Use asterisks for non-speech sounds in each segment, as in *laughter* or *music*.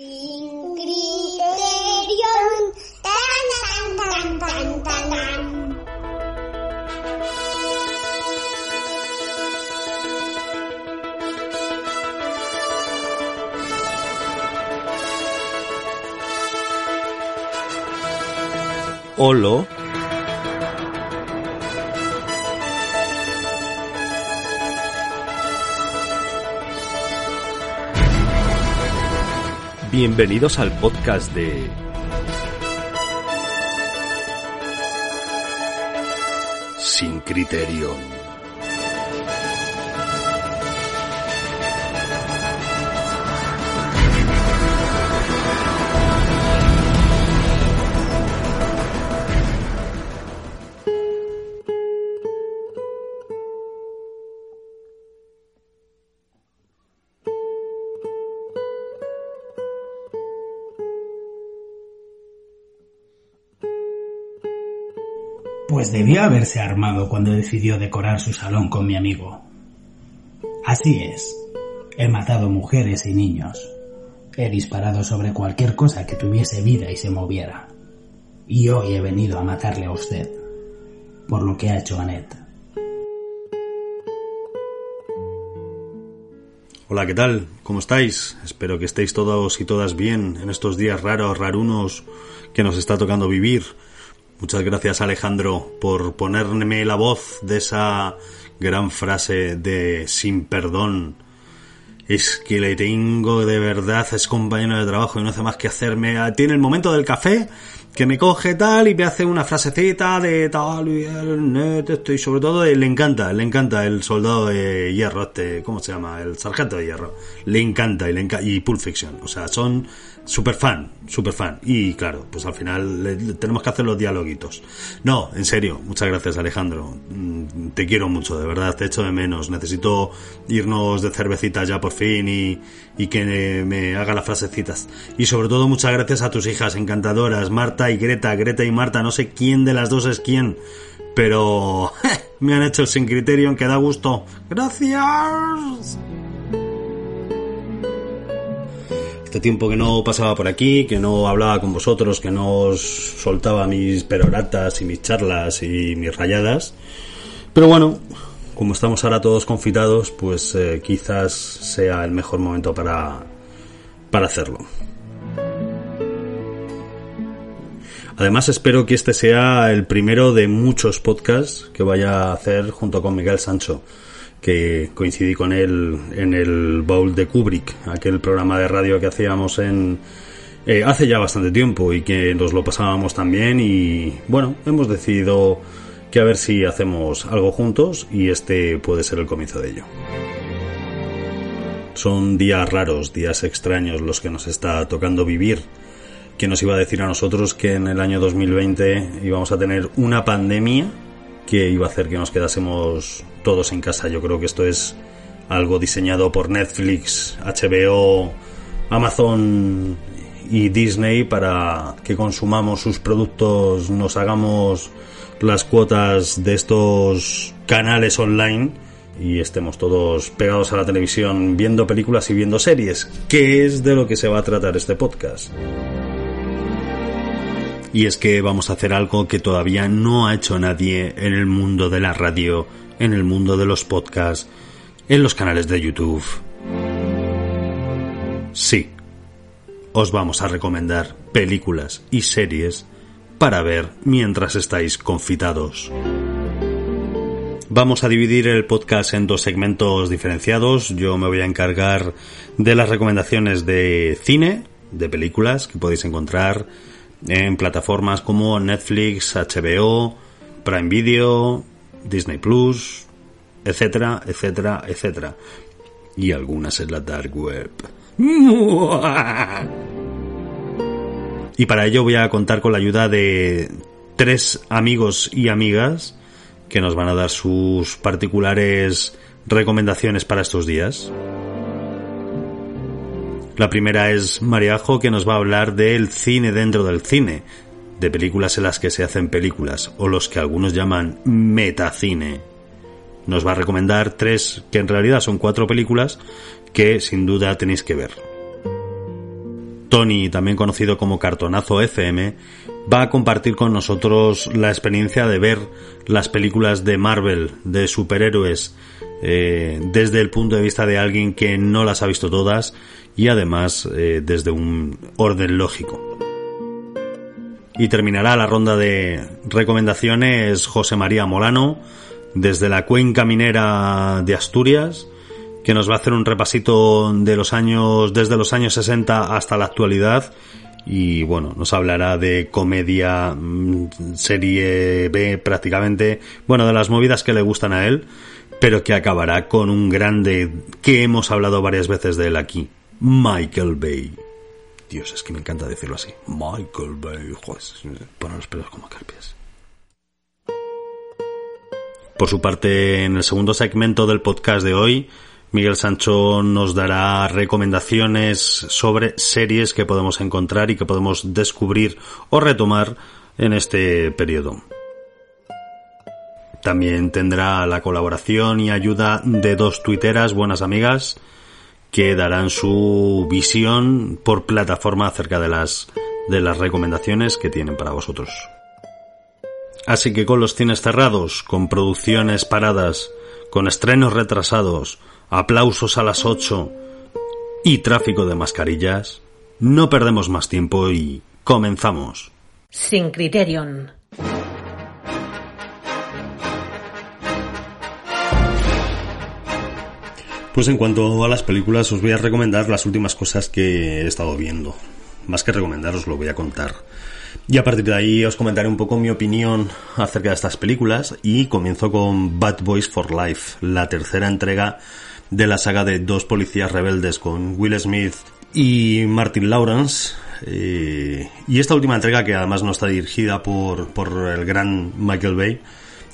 Sin criterio. Tan, tan, tan, tan, tan, tan. Olo. Bienvenidos al podcast de Sin Criterio. Pues debió haberse armado cuando decidió decorar su salón con mi amigo. Así es. He matado mujeres y niños. He disparado sobre cualquier cosa que tuviese vida y se moviera. Y hoy he venido a matarle a usted. Por lo que ha hecho Annette. Hola, ¿qué tal? ¿Cómo estáis? Espero que estéis todos y todas bien en estos días raros, rarunos que nos está tocando vivir. Muchas gracias Alejandro por ponerme la voz de esa gran frase de sin perdón. Es que le tengo de verdad, es compañero de trabajo y no hace más que hacerme... Tiene el momento del café que me coge tal y me hace una frasecita de tal y el net esto y sobre todo eh, le encanta, le encanta el soldado de hierro este, ¿cómo se llama? El sargento de hierro. Le encanta y le encanta y Pulp Fiction, o sea, son super fan, super fan. Y claro, pues al final tenemos que hacer los dialoguitos. No, en serio, muchas gracias Alejandro. Mm, Te quiero mucho, de verdad, te echo de menos. Necesito irnos de cervecitas ya por fin y, que me haga las frasecitas. Y sobre todo muchas gracias a tus hijas encantadoras, Marta y Greta, Greta y Marta, no sé quién de las dos es quién. Pero *laughs* me han hecho sin criterio que da gusto. Gracias. Este tiempo que no pasaba por aquí, que no hablaba con vosotros, que no os soltaba mis peroratas y mis charlas y mis rayadas. Pero bueno, como estamos ahora todos confitados, pues eh, quizás sea el mejor momento para, para hacerlo. Además espero que este sea el primero de muchos podcasts que vaya a hacer junto con Miguel Sancho, que coincidí con él en el Bowl de Kubrick, aquel programa de radio que hacíamos en eh, hace ya bastante tiempo y que nos lo pasábamos también y bueno, hemos decidido que a ver si hacemos algo juntos y este puede ser el comienzo de ello. Son días raros, días extraños los que nos está tocando vivir. ¿Quién nos iba a decir a nosotros que en el año 2020 íbamos a tener una pandemia que iba a hacer que nos quedásemos todos en casa? Yo creo que esto es algo diseñado por Netflix, HBO, Amazon y Disney para que consumamos sus productos, nos hagamos las cuotas de estos canales online y estemos todos pegados a la televisión viendo películas y viendo series, que es de lo que se va a tratar este podcast. Y es que vamos a hacer algo que todavía no ha hecho nadie en el mundo de la radio, en el mundo de los podcasts, en los canales de YouTube. Sí, os vamos a recomendar películas y series para ver mientras estáis confitados. Vamos a dividir el podcast en dos segmentos diferenciados. Yo me voy a encargar de las recomendaciones de cine, de películas que podéis encontrar en plataformas como Netflix, HBO, Prime Video, Disney Plus, etcétera, etcétera, etcétera. Y algunas en la dark web. Y para ello voy a contar con la ayuda de tres amigos y amigas que nos van a dar sus particulares recomendaciones para estos días. La primera es Mariajo que nos va a hablar del cine dentro del cine, de películas en las que se hacen películas, o los que algunos llaman metacine. Nos va a recomendar tres, que en realidad son cuatro películas, que sin duda tenéis que ver. Tony, también conocido como Cartonazo FM, va a compartir con nosotros la experiencia de ver las películas de Marvel, de superhéroes, eh, desde el punto de vista de alguien que no las ha visto todas y además eh, desde un orden lógico. Y terminará la ronda de recomendaciones José María Molano, desde la cuenca minera de Asturias, que nos va a hacer un repasito de los años, desde los años 60 hasta la actualidad. Y bueno, nos hablará de comedia, mm, serie B prácticamente, bueno, de las movidas que le gustan a él, pero que acabará con un grande que hemos hablado varias veces de él aquí, Michael Bay. Dios, es que me encanta decirlo así. Michael Bay, joder, pone los pelos como carpias. Por su parte, en el segundo segmento del podcast de hoy, Miguel Sancho nos dará recomendaciones sobre series que podemos encontrar y que podemos descubrir o retomar en este periodo. También tendrá la colaboración y ayuda de dos tuiteras buenas amigas que darán su visión por plataforma acerca de las de las recomendaciones que tienen para vosotros. Así que con los cines cerrados, con producciones paradas, con estrenos retrasados, aplausos a las 8 y tráfico de mascarillas, no perdemos más tiempo y comenzamos. Sin Criterion. Pues en cuanto a las películas os voy a recomendar las últimas cosas que he estado viendo. Más que recomendaros lo voy a contar. Y a partir de ahí os comentaré un poco mi opinión acerca de estas películas y comienzo con Bad Boys for Life, la tercera entrega de la saga de dos policías rebeldes con Will Smith y Martin Lawrence. Eh, y esta última entrega, que además no está dirigida por, por el gran Michael Bay,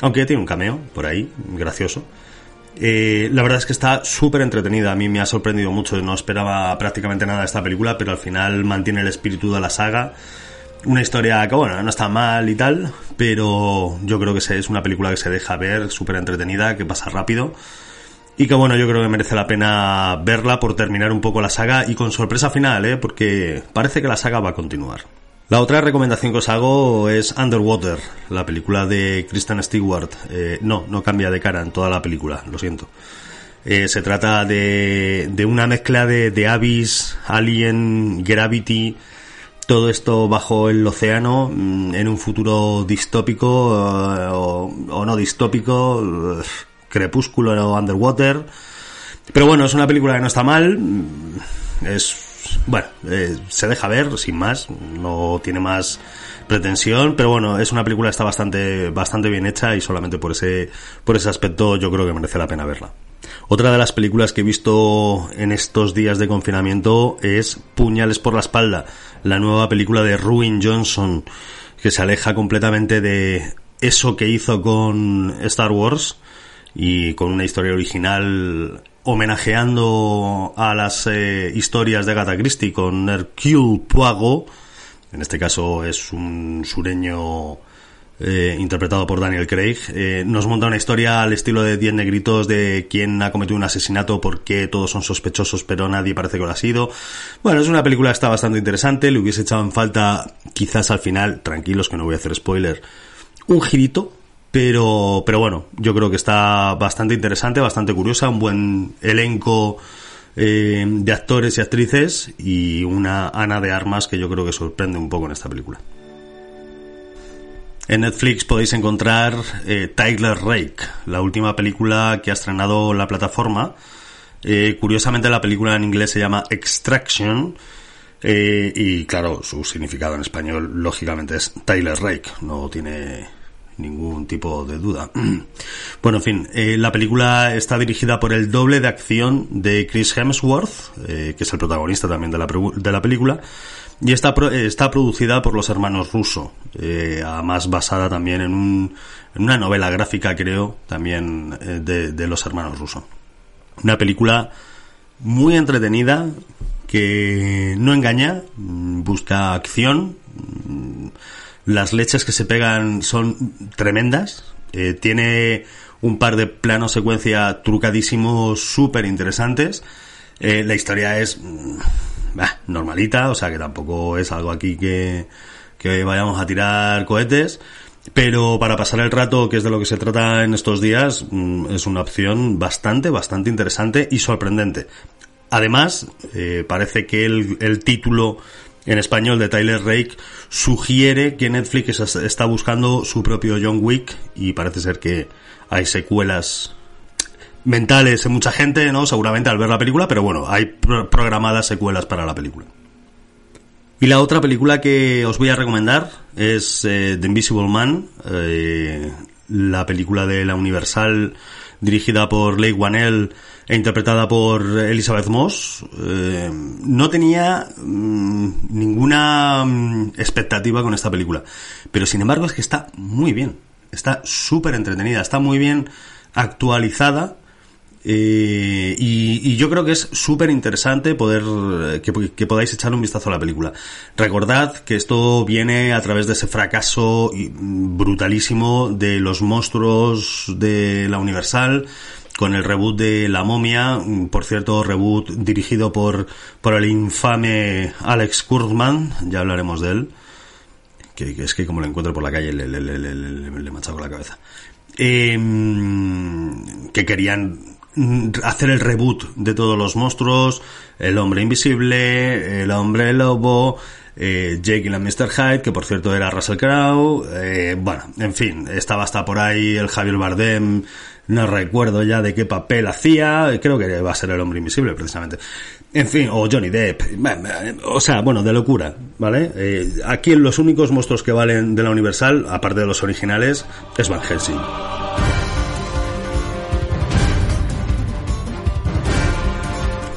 aunque tiene un cameo por ahí, gracioso. Eh, la verdad es que está súper entretenida. A mí me ha sorprendido mucho. No esperaba prácticamente nada de esta película, pero al final mantiene el espíritu de la saga. Una historia que, bueno, no está mal y tal, pero yo creo que es una película que se deja ver, súper entretenida, que pasa rápido. Y que bueno, yo creo que merece la pena verla por terminar un poco la saga y con sorpresa final, ¿eh? porque parece que la saga va a continuar. La otra recomendación que os hago es Underwater, la película de Kristen Stewart. Eh, no, no cambia de cara en toda la película, lo siento. Eh, se trata de, de una mezcla de, de Abyss, Alien, Gravity, todo esto bajo el océano, mm, en un futuro distópico eh, o, o, no distópico Crepúsculo o Underwater. Pero bueno, es una película que no está mal. Es. Bueno, eh, se deja ver, sin más. No tiene más pretensión, pero bueno, es una película que está bastante, bastante bien hecha y solamente por ese, por ese aspecto yo creo que merece la pena verla. Otra de las películas que he visto en estos días de confinamiento es Puñales por la espalda, la nueva película de Ruin Johnson, que se aleja completamente de eso que hizo con Star Wars y con una historia original homenajeando a las eh, historias de Agatha Christie con Hercule Poirot. En este caso es un sureño eh, interpretado por Daniel Craig. Eh, nos monta una historia al estilo de Diez Negritos de quién ha cometido un asesinato, por qué todos son sospechosos pero nadie parece que lo ha sido. Bueno, es una película que está bastante interesante. Le hubiese echado en falta quizás al final, tranquilos que no voy a hacer spoiler, un girito pero, pero bueno, yo creo que está bastante interesante, bastante curiosa, un buen elenco eh, de actores y actrices y una Ana de Armas que yo creo que sorprende un poco en esta película. En Netflix podéis encontrar eh, Tyler Rake, la última película que ha estrenado la plataforma. Eh, curiosamente la película en inglés se llama Extraction y claro, su significado en español lógicamente es Tyler Rake, no tiene ningún tipo de duda. *clears throat* Bueno, en fin, eh, la película está dirigida por el doble de acción de Chris Hemsworth, eh, que es el protagonista también de la, de la película, y está, está producida por los hermanos Russo, eh, además basada también en, un, en una novela gráfica, creo, también eh, de, de los hermanos Russo. Una película muy entretenida, que no engaña, mm, busca acción, mm, las leches que se pegan son tremendas, eh, tiene un par de planos secuencia trucadísimos súper interesantes, eh, la historia es mm, normalita, o sea que tampoco es algo aquí que, que vayamos a tirar cohetes, pero para pasar el rato, que es de lo que se trata en estos días, es una opción bastante, bastante interesante y sorprendente. Además, eh, parece que el, el, título en español de Tyler Rake sugiere que Netflix está buscando su propio John Wick y parece ser que hay secuelas mentales en mucha gente, ¿no? Seguramente al ver la película, pero bueno, hay pro programadas secuelas para la película. Y la otra película que os voy a recomendar es eh, The Invisible Man, eh, la película de la Universal dirigida por Leigh Whannell e interpretada por Elizabeth Moss, eh, no tenía mmm, ninguna mmm, expectativa con esta película. Pero sin embargo es que está muy bien. Está súper entretenida, está muy bien actualizada. Eh, y, y, yo creo que es súper interesante poder eh, que, que, podáis echar un vistazo a la película. Recordad que esto viene a través de ese fracaso brutalísimo de los monstruos de la Universal, con el reboot de La momia, por cierto, reboot dirigido por, por el infame Alex Kurtzman, ya hablaremos de él, que, es que como lo encuentro por la calle le, le, le, le machaco la cabeza, eh, que querían hacer el reboot de todos los monstruos, el hombre invisible, el hombre lobo, eh, Jake y la Mr. Hyde, que por cierto era Russell Crowe, eh, bueno, en fin, estaba hasta por ahí el Javier Bardem, no recuerdo ya de qué papel hacía, creo que va a ser el hombre invisible precisamente. En fin, o Johnny Depp, o sea, bueno, de locura, ¿vale? Eh, aquí los únicos monstruos que valen de la Universal, aparte de los originales, es Van Helsing.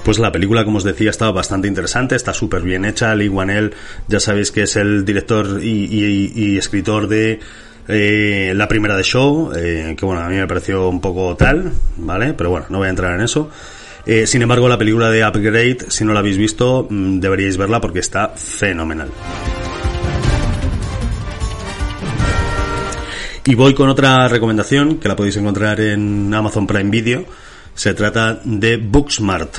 Pues la película, como os decía, está bastante interesante, está súper bien hecha. Lee Wanell, ya sabéis que es el director y, escritor de eh, la primera de Show, eh, que bueno, a mí me pareció un poco tal, ¿vale? Pero bueno, no voy a entrar en eso. Eh, sin embargo, la película de Upgrade, si no la habéis visto, mmm, deberíais verla porque está fenomenal. Y voy con otra recomendación que la podéis encontrar en Amazon Prime Video. Se trata de Booksmart.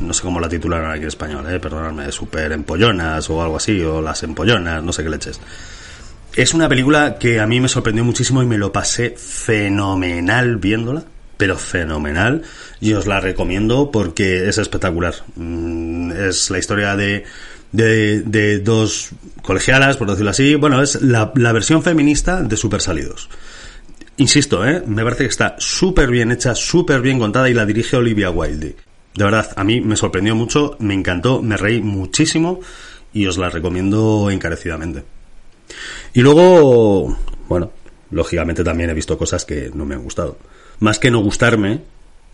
No sé cómo la titularon aquí en español, eh, perdonadme, super empollonas o algo así, o las empollonas, no sé qué leches. Es una película que a mí me sorprendió muchísimo y me lo pasé fenomenal viéndola, pero fenomenal. Y os la recomiendo porque es espectacular. Es la historia de, de, de dos colegialas, por decirlo así. Bueno, es la, la versión feminista de Super Salidos. Insisto, ¿eh? me parece que está súper bien hecha, súper bien contada y la dirige Olivia Wilde. De verdad, a mí me sorprendió mucho, me encantó, me reí muchísimo y os la recomiendo encarecidamente. Y luego, bueno, lógicamente también he visto cosas que no me han gustado. Más que no gustarme,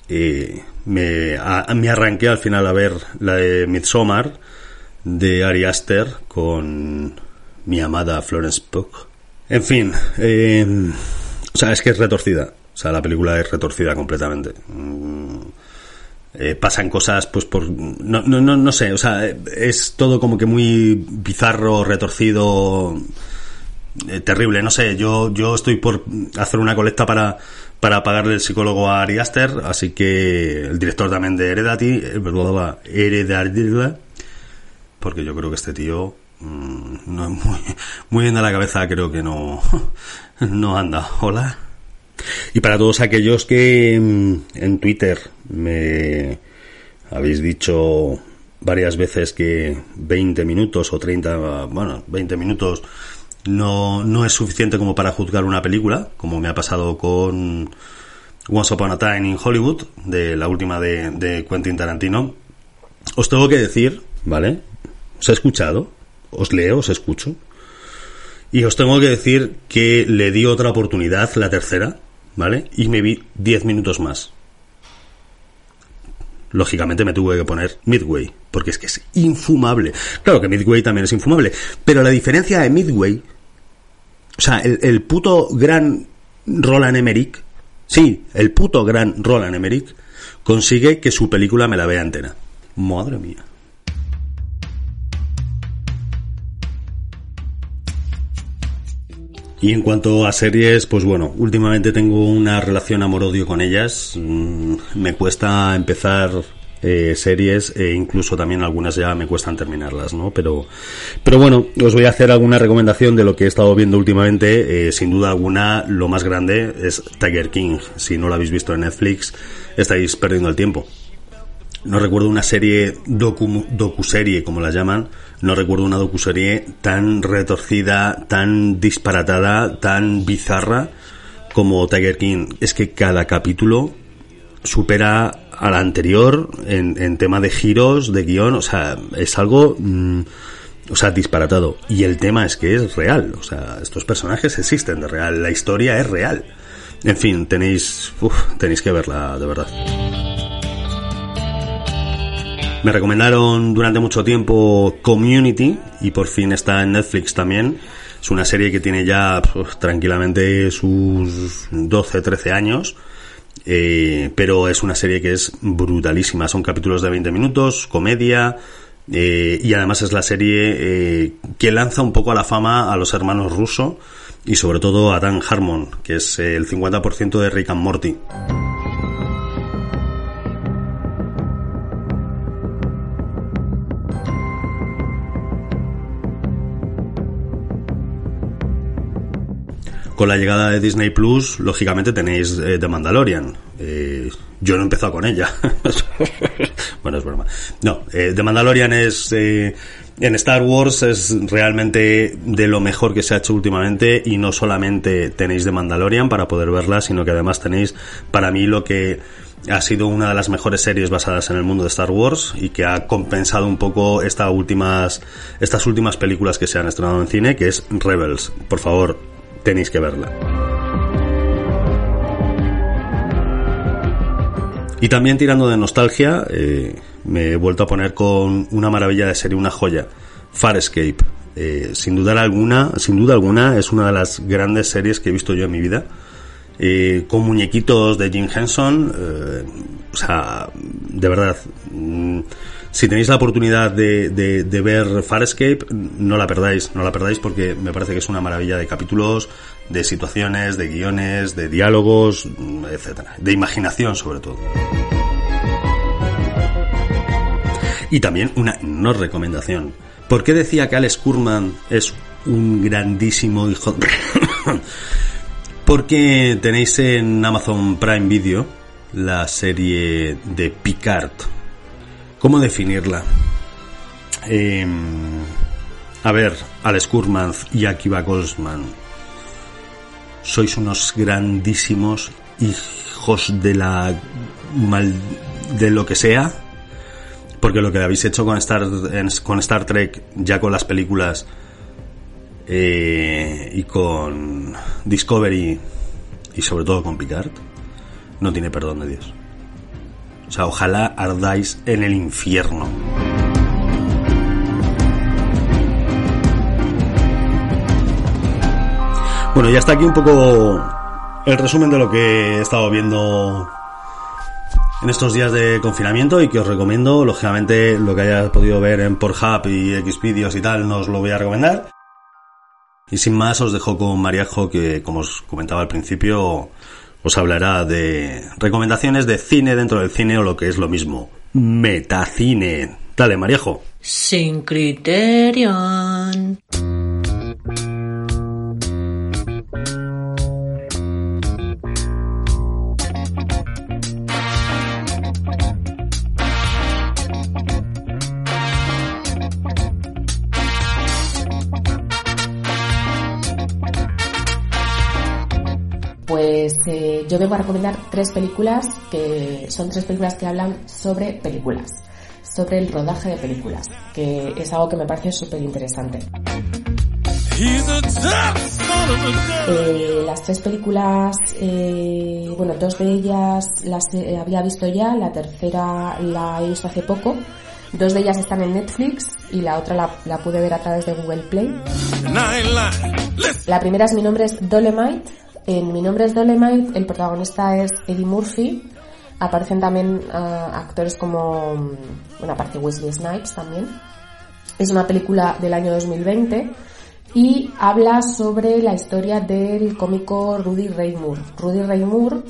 eh, me, me arranqué al final a ver la de Midsommar de Ari Aster con mi amada Florence Pugh. En fin, eh, sea, es que es retorcida. O sea, la película es retorcida completamente. Mm, eh, pasan cosas, pues por. No, no, no, no sé, o sea, es todo como que muy bizarro, retorcido. Eh, terrible, no sé. Yo, yo estoy por hacer una colecta para, para pagarle el psicólogo a Ari Aster, así que el director también de Heredity, Heredity, porque yo creo que este tío mmm, no es muy, muy bien de la cabeza, creo que no, *laughs* no anda. Hola. Y para todos aquellos que en Twitter me habéis dicho varias veces que 20 minutos o 30, bueno, 20 minutos no, no es suficiente como para juzgar una película, como me ha pasado con Once Upon a Time in Hollywood, de la última de, de Quentin Tarantino. Os tengo que decir, ¿vale? Os he escuchado, os leo, os escucho. Y os tengo que decir que le di otra oportunidad, la tercera, ¿vale? Y me vi 10 minutos más. Lógicamente me tuve que poner Midway, porque es que es infumable. Claro que Midway también es infumable, pero la diferencia de Midway, o sea, el, el puto gran Roland Emmerich, sí, el puto gran Roland Emmerich, consigue que su película me la vea entera. Madre mía. Y en cuanto a series, pues bueno, últimamente tengo una relación amor-odio con ellas. Mm, Me cuesta empezar eh, series e incluso también algunas ya me cuestan terminarlas, ¿no? Pero, pero bueno, os voy a hacer alguna recomendación de lo que he estado viendo últimamente. Eh, sin duda alguna, lo más grande es Tiger King. Si no lo habéis visto en Netflix, estáis perdiendo el tiempo. No recuerdo una serie docu, docuserie, como la llaman, no recuerdo una docuserie tan retorcida, tan disparatada, tan bizarra como Tiger King. Es que cada capítulo supera al anterior en, en tema de giros, de guion, o sea, es algo... mm, o sea, disparatado. Y el tema es que es real. O sea, estos personajes existen de real. La historia es real. En fin, tenéis, uf, tenéis que verla, de verdad. Me recomendaron durante mucho tiempo Community y por fin está en Netflix también. Es una serie que tiene ya pues, tranquilamente sus 12, 13 años. eh, pero es una serie que es brutalísima. Son capítulos de 20 minutos, comedia. eh, y además es la serie eh, que lanza un poco a la fama a los hermanos Russo y sobre todo a Dan Harmon, que es el 50% de Rick and Morty. Con la llegada de Disney Plus, lógicamente tenéis eh, The Mandalorian. Eh, yo no he empezado con ella. *laughs* bueno, es broma. No, eh, The Mandalorian es. en Star Wars es realmente de lo mejor que se ha hecho últimamente y no solamente tenéis The Mandalorian para poder verla, sino que además tenéis para mí lo que ha sido una de las mejores series basadas en el mundo de Star Wars y que ha compensado un poco últimas estas últimas películas que se han estrenado en cine, que es Rebels. Por favor, tenéis que verla. Y también tirando de nostalgia, eh, me he vuelto a poner con una maravilla de serie, una joya, Farscape. Eh, sin dudar alguna, sin duda alguna, es una de las grandes series que he visto yo en mi vida. Eh, con muñequitos de Jim Henson, eh, o sea, de verdad, mm, si tenéis la oportunidad de, de- de ver Farscape, no la perdáis, no la perdáis porque me parece que es una maravilla de capítulos, de situaciones, de guiones, de diálogos, etcétera, de imaginación sobre todo. Y también una no recomendación. ¿Por qué decía que Alex Kurman es un grandísimo hijo? *coughs* Porque tenéis en Amazon Prime Video la serie de Picard. ¿Cómo definirla? Eh, a ver, Alex Kurman y Akiva Goldsman. Sois unos grandísimos hijos de la de lo que sea porque lo que habéis hecho con Star, con Star Trek, ya con las películas eh, y con Discovery y sobre todo con Picard, no tiene perdón de Dios. O sea, ojalá ardáis en el infierno. Bueno, ya está aquí un poco el resumen de lo que he estado viendo en estos días de confinamiento y que os recomiendo, lógicamente lo que hayas podido ver en Pornhub y Xvideos y tal, no os lo voy a recomendar. Y sin más os dejo con Mariajo que, como os comentaba al principio, os hablará de recomendaciones de cine dentro del cine o lo que es lo mismo, metacine. Dale, Mariajo. Sin criterion. Yo vengo a recomendar tres películas que son tres películas que hablan sobre películas, sobre el rodaje de películas, que es algo que me parece súper interesante. Eh, las tres películas, eh, bueno, dos de ellas las eh, había visto ya, la tercera la he visto hace poco. Dos de ellas están en Netflix y la otra la, la pude ver a través de Google Play. La primera es Mi nombre es Dolemite. En Mi nombre es Dolemite el protagonista es Eddie Murphy. Aparecen también ah, actores como, mm, bueno, aparece Wesley Snipes también. Es una película del año 2020 y habla sobre la historia del cómico Rudy Ray Moore. Rudy Ray Moore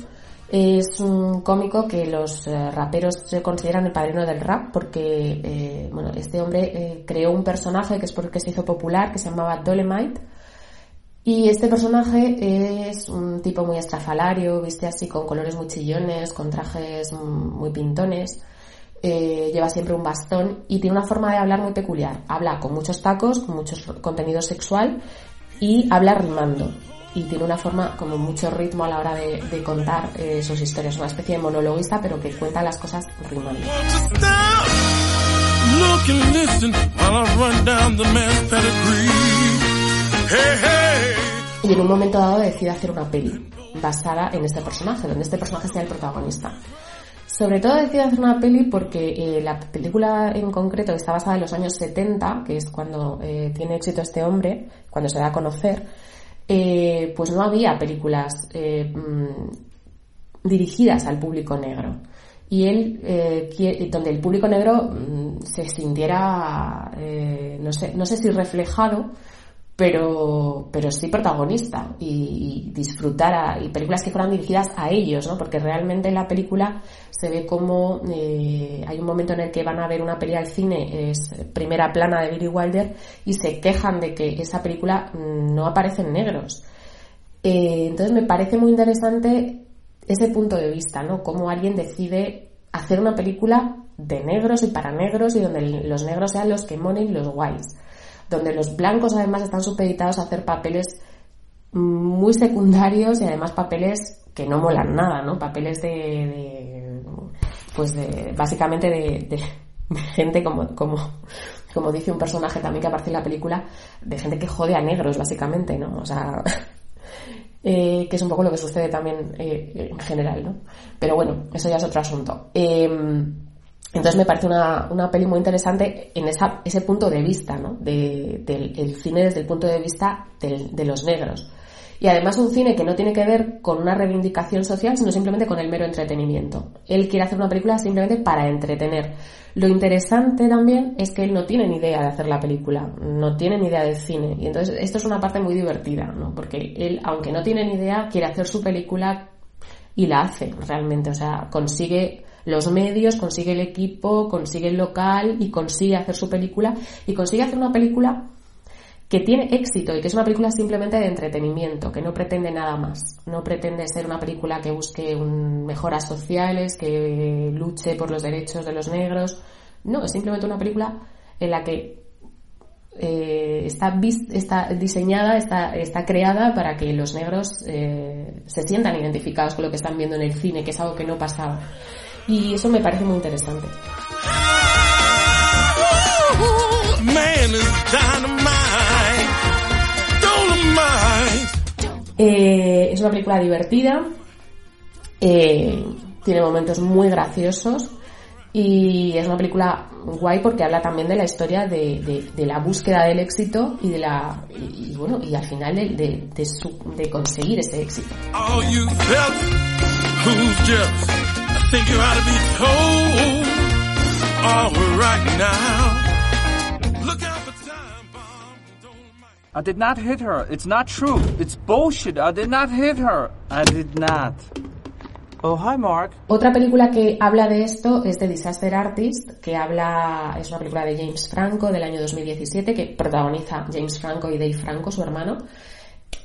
es un cómico que los eh, raperos se consideran el padrino del rap porque eh, bueno, este hombre eh, creó un personaje que es porque se hizo popular que se llamaba Dolemite y este personaje es un tipo muy estrafalario, viste así con colores muy chillones, con trajes muy pintones, lleva siempre un bastón y tiene una forma de hablar muy peculiar. Habla con muchos tacos, con mucho contenido sexual y habla rimando y tiene una forma como mucho ritmo a la hora de, de contar eh, sus historias, una especie de monologuista pero que cuenta las cosas rimando. Y en un momento dado decide hacer una peli basada en este personaje, donde este personaje sea el protagonista. Sobre todo decide hacer una peli porque eh, la película en concreto está basada en los años 70, que es cuando eh, tiene éxito este hombre, cuando se da a conocer, eh, pues no había películas mm, dirigidas al público negro. Y él, donde el público negro mm, se sintiera, no, sé, no sé si reflejado, pero, pero sí protagonista y, disfrutara y películas que fueran dirigidas a ellos, ¿no? Porque realmente en la película se ve como eh, hay un momento en el que van a ver una película al cine, es primera plana de Billy Wilder, y se quejan de que esa película mm, no aparecen negros. Eh, entonces me parece muy interesante ese punto de vista, ¿no? Cómo alguien decide hacer una película de negros y para negros y donde los negros sean los que monen y los guays donde los blancos además están supeditados a hacer papeles muy secundarios y además papeles que no molan nada, ¿no? Papeles de, pues de, básicamente de, gente como, como, como dice un personaje también que aparece en la película, de gente que jode a negros, básicamente, ¿no? O sea, *laughs* eh, que es un poco lo que sucede también eh, en general, ¿no? Pero bueno, eso ya es otro asunto. Em, entonces me parece una, una peli muy interesante en esa, ese punto de vista, ¿no? De, del el cine desde el punto de vista de los negros. Y además un cine que no tiene que ver con una reivindicación social, sino simplemente con el mero entretenimiento. Él quiere hacer una película simplemente para entretener. Lo interesante también es que él no tiene ni idea de hacer la película, no tiene ni idea del cine. Y entonces esto es una parte muy divertida, ¿no? Porque él, aunque no tiene ni idea, quiere hacer su película y la hace realmente. O sea, consigue los medios, consigue el equipo, consigue el local y consigue hacer su película y consigue hacer una película que tiene éxito y que es una película simplemente de entretenimiento, que no pretende nada más. No pretende ser una película que busque mejoras sociales, que luche por los derechos de los negros. No, es simplemente una película en la que eh, está, está diseñada, está, está creada para que los negros eh, se sientan identificados con lo que están viendo en el cine, que es algo que no pasaba. Y eso me parece muy interesante. Eh, es una película divertida, eh, tiene momentos muy graciosos y es una película guay porque habla también de la historia de, de, la búsqueda del éxito y de la y, bueno y al final de, de, su, de conseguir ese éxito. Think you ought to be told. All right now. Look out for time bomb. I did not hit her. It's not true. It's bullshit. I did not hit her. I did not. Oh, hi Mark. Otra película que habla de esto es The Disaster Artist, que habla, es una película de James Franco del año 2017 que protagoniza James Franco y Dave Franco, su hermano.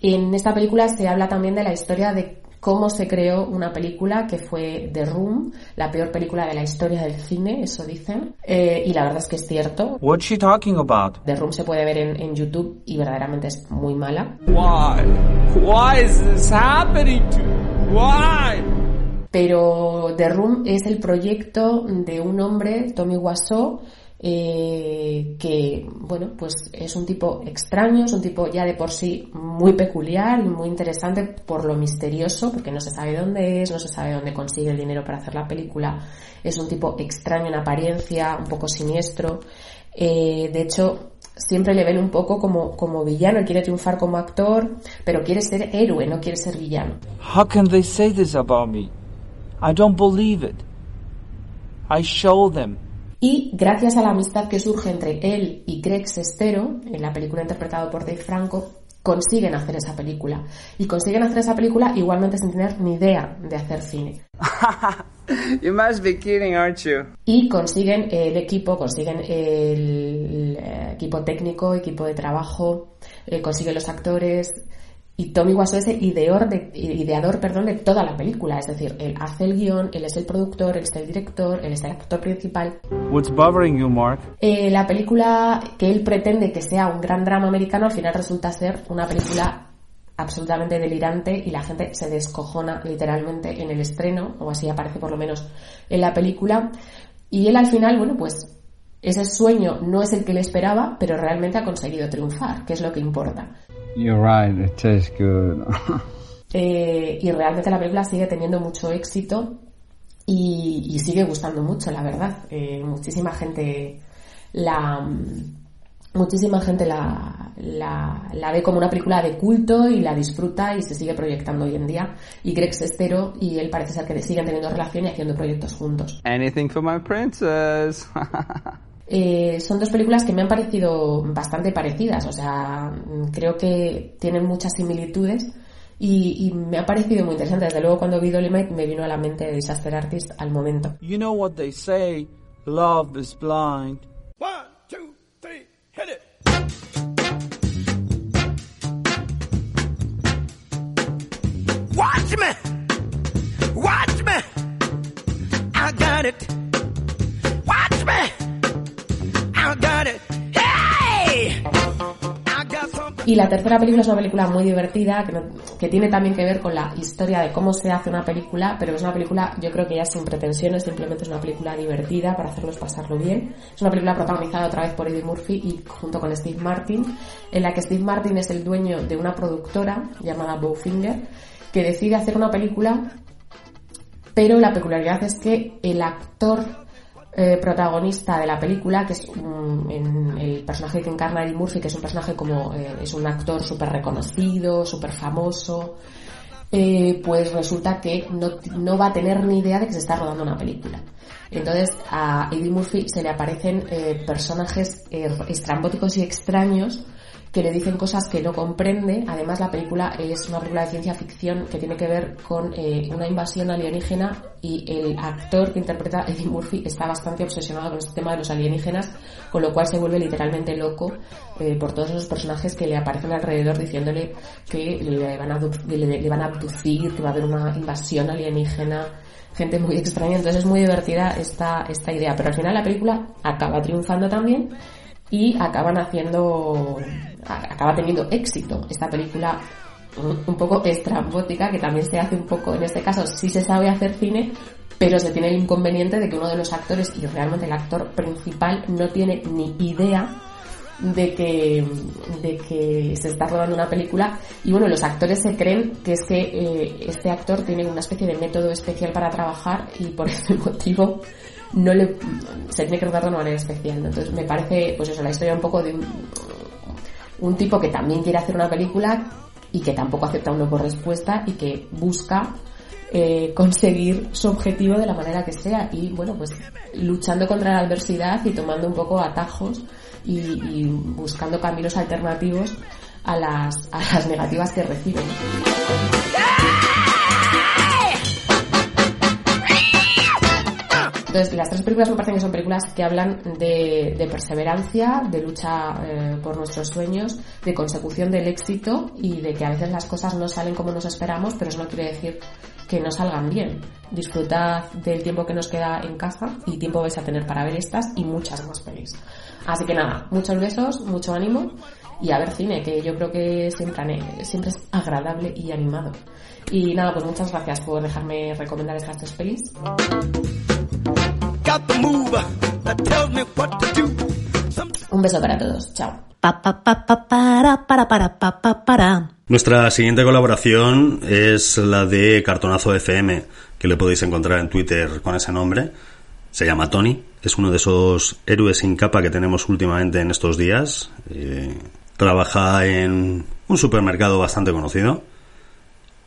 En esta película se habla también de la historia de cómo se creó una película que fue The Room, la peor película de la historia del cine, eso dicen. Eh, y la verdad es que es cierto. What's she talking about? The Room se puede ver en, en, YouTube y verdaderamente es muy mala. Why? Why is this happening to Why? Pero The Room es el proyecto de un hombre, Tommy Wiseau, eh, que, bueno, pues es un tipo extraño, es un tipo ya de por sí muy peculiar y muy interesante por lo misterioso, porque no se sabe dónde es, no se sabe dónde consigue el dinero para hacer la película, es un tipo extraño en apariencia, un poco siniestro, eh, de hecho, siempre le ven un poco como, como villano, quiere triunfar como actor, pero quiere ser héroe, no quiere ser villano. How can they say this about me? I don't believe it. I show them. Y gracias a la amistad que surge entre él y Craig Sestero, en la película interpretada por Dave Franco, consiguen hacer esa película. Y consiguen hacer esa película igualmente sin tener ni idea de hacer cine. *laughs* you must be kidding, aren't you? Y consiguen el equipo, consiguen el, el equipo técnico, equipo de trabajo, eh, consiguen los actores, y Tommy Wiseau es el ideador de, ideador perdón, de toda la película. Es decir, él hace el guion, él es el productor, él es el director, él es el actor principal. What's bothering you, Mark? Eh, la película que él pretende que sea un gran drama americano al final resulta ser una película absolutamente delirante y la gente se descojona literalmente en el estreno, o así aparece por lo menos en la película. Y él al final, bueno, pues ese sueño no es el que le esperaba, pero realmente ha conseguido triunfar, que es lo que importa. You're right, it tastes good. *laughs* Eh, y realmente la película sigue teniendo mucho éxito y, y sigue gustando mucho, la verdad. Eh, muchísima gente la muchísima gente la, la, la, ve como una película de culto y la disfruta y se sigue proyectando hoy en día. Y Greg Sestero y él parece ser que siguen teniendo relación y haciendo proyectos juntos. Anything for my princess. *laughs* Eh, son dos películas que me han parecido bastante parecidas, o sea, creo que tienen muchas similitudes y, y me ha parecido muy interesante. Desde luego, cuando vi Dolomite me vino a la mente Disaster Artist al momento. You know what they say, love is blind. One, two, three, hit it. Watch me! Watch me! I got it! Watch me! Y la tercera película es una película muy divertida que, tiene también que ver con la historia de cómo se hace una película, pero es una película yo creo que ya sin pretensiones, simplemente es una película divertida para hacernos pasarlo bien. Es una película protagonizada otra vez por Eddie Murphy y junto con Steve Martin, en la que Steve Martin es el dueño de una productora llamada Bowfinger que decide hacer una película pero la peculiaridad es que el actor eh, protagonista de la película, que es en el personaje que encarna Eddie Murphy, que es un personaje como eh, es un actor súper reconocido, súper famoso, eh, pues resulta que no, no va a tener ni idea de que se está rodando una película. Entonces a Eddie Murphy se le aparecen eh, personajes eh, estrambóticos y extraños que le dicen cosas que no comprende. Además, la película es una película de ciencia ficción que tiene que ver con eh, una invasión alienígena y el actor que interpreta *laughs* Eddie Murphy está bastante obsesionado con este tema de los alienígenas, con lo cual se vuelve literalmente loco eh, por todos esos personajes que le aparecen alrededor diciéndole que le van, a, le, le van a abducir, que va a haber una invasión alienígena gente muy extraña, entonces es muy divertida esta, esta idea, pero al final la película acaba triunfando también y acaban haciendo, acaba teniendo éxito. Esta película un- un poco estrambótica que también se hace un poco, en este caso sí se sabe hacer cine, pero se tiene el inconveniente de que uno de los actores y realmente el actor principal no tiene ni idea de que, de que se está rodando una película. Y bueno, los actores se creen que es que eh, este actor tiene una especie de método especial para trabajar y por *laughs* ese motivo no le se tiene que rodar de una manera especial ¿no? entonces me parece pues eso la historia un poco de un, tipo que también quiere hacer una película y que tampoco acepta un no por respuesta y que busca eh, conseguir su objetivo de la manera que sea y bueno pues luchando contra la adversidad y tomando un poco atajos y, y buscando caminos alternativos a las, a las negativas que reciben. Entonces, las tres películas me parecen que son películas que hablan de, de perseverancia, de lucha eh, por nuestros sueños, de consecución del éxito y de que a veces las cosas no salen como nos esperamos, pero eso no quiere decir que no salgan bien. Disfrutad del tiempo que nos queda en casa y tiempo vais a tener para ver estas y muchas más pelis. Así que nada, muchos besos, mucho ánimo y a ver cine, que yo creo que siempre, siempre es agradable y animado. Y nada, pues muchas gracias por dejarme recomendar estas tres pelis. Got the move. that tells me what to do. Some Un beso para todos. Chao. Pa, pa, pa, pa, para, para, para, pa, pa, para. Nuestra siguiente colaboración es la de Cartonazo FM, que le podéis encontrar en Twitter con ese nombre. Se llama Tony, es uno de esos héroes sin capa que tenemos últimamente en estos días. Eh, trabaja en un supermercado bastante conocido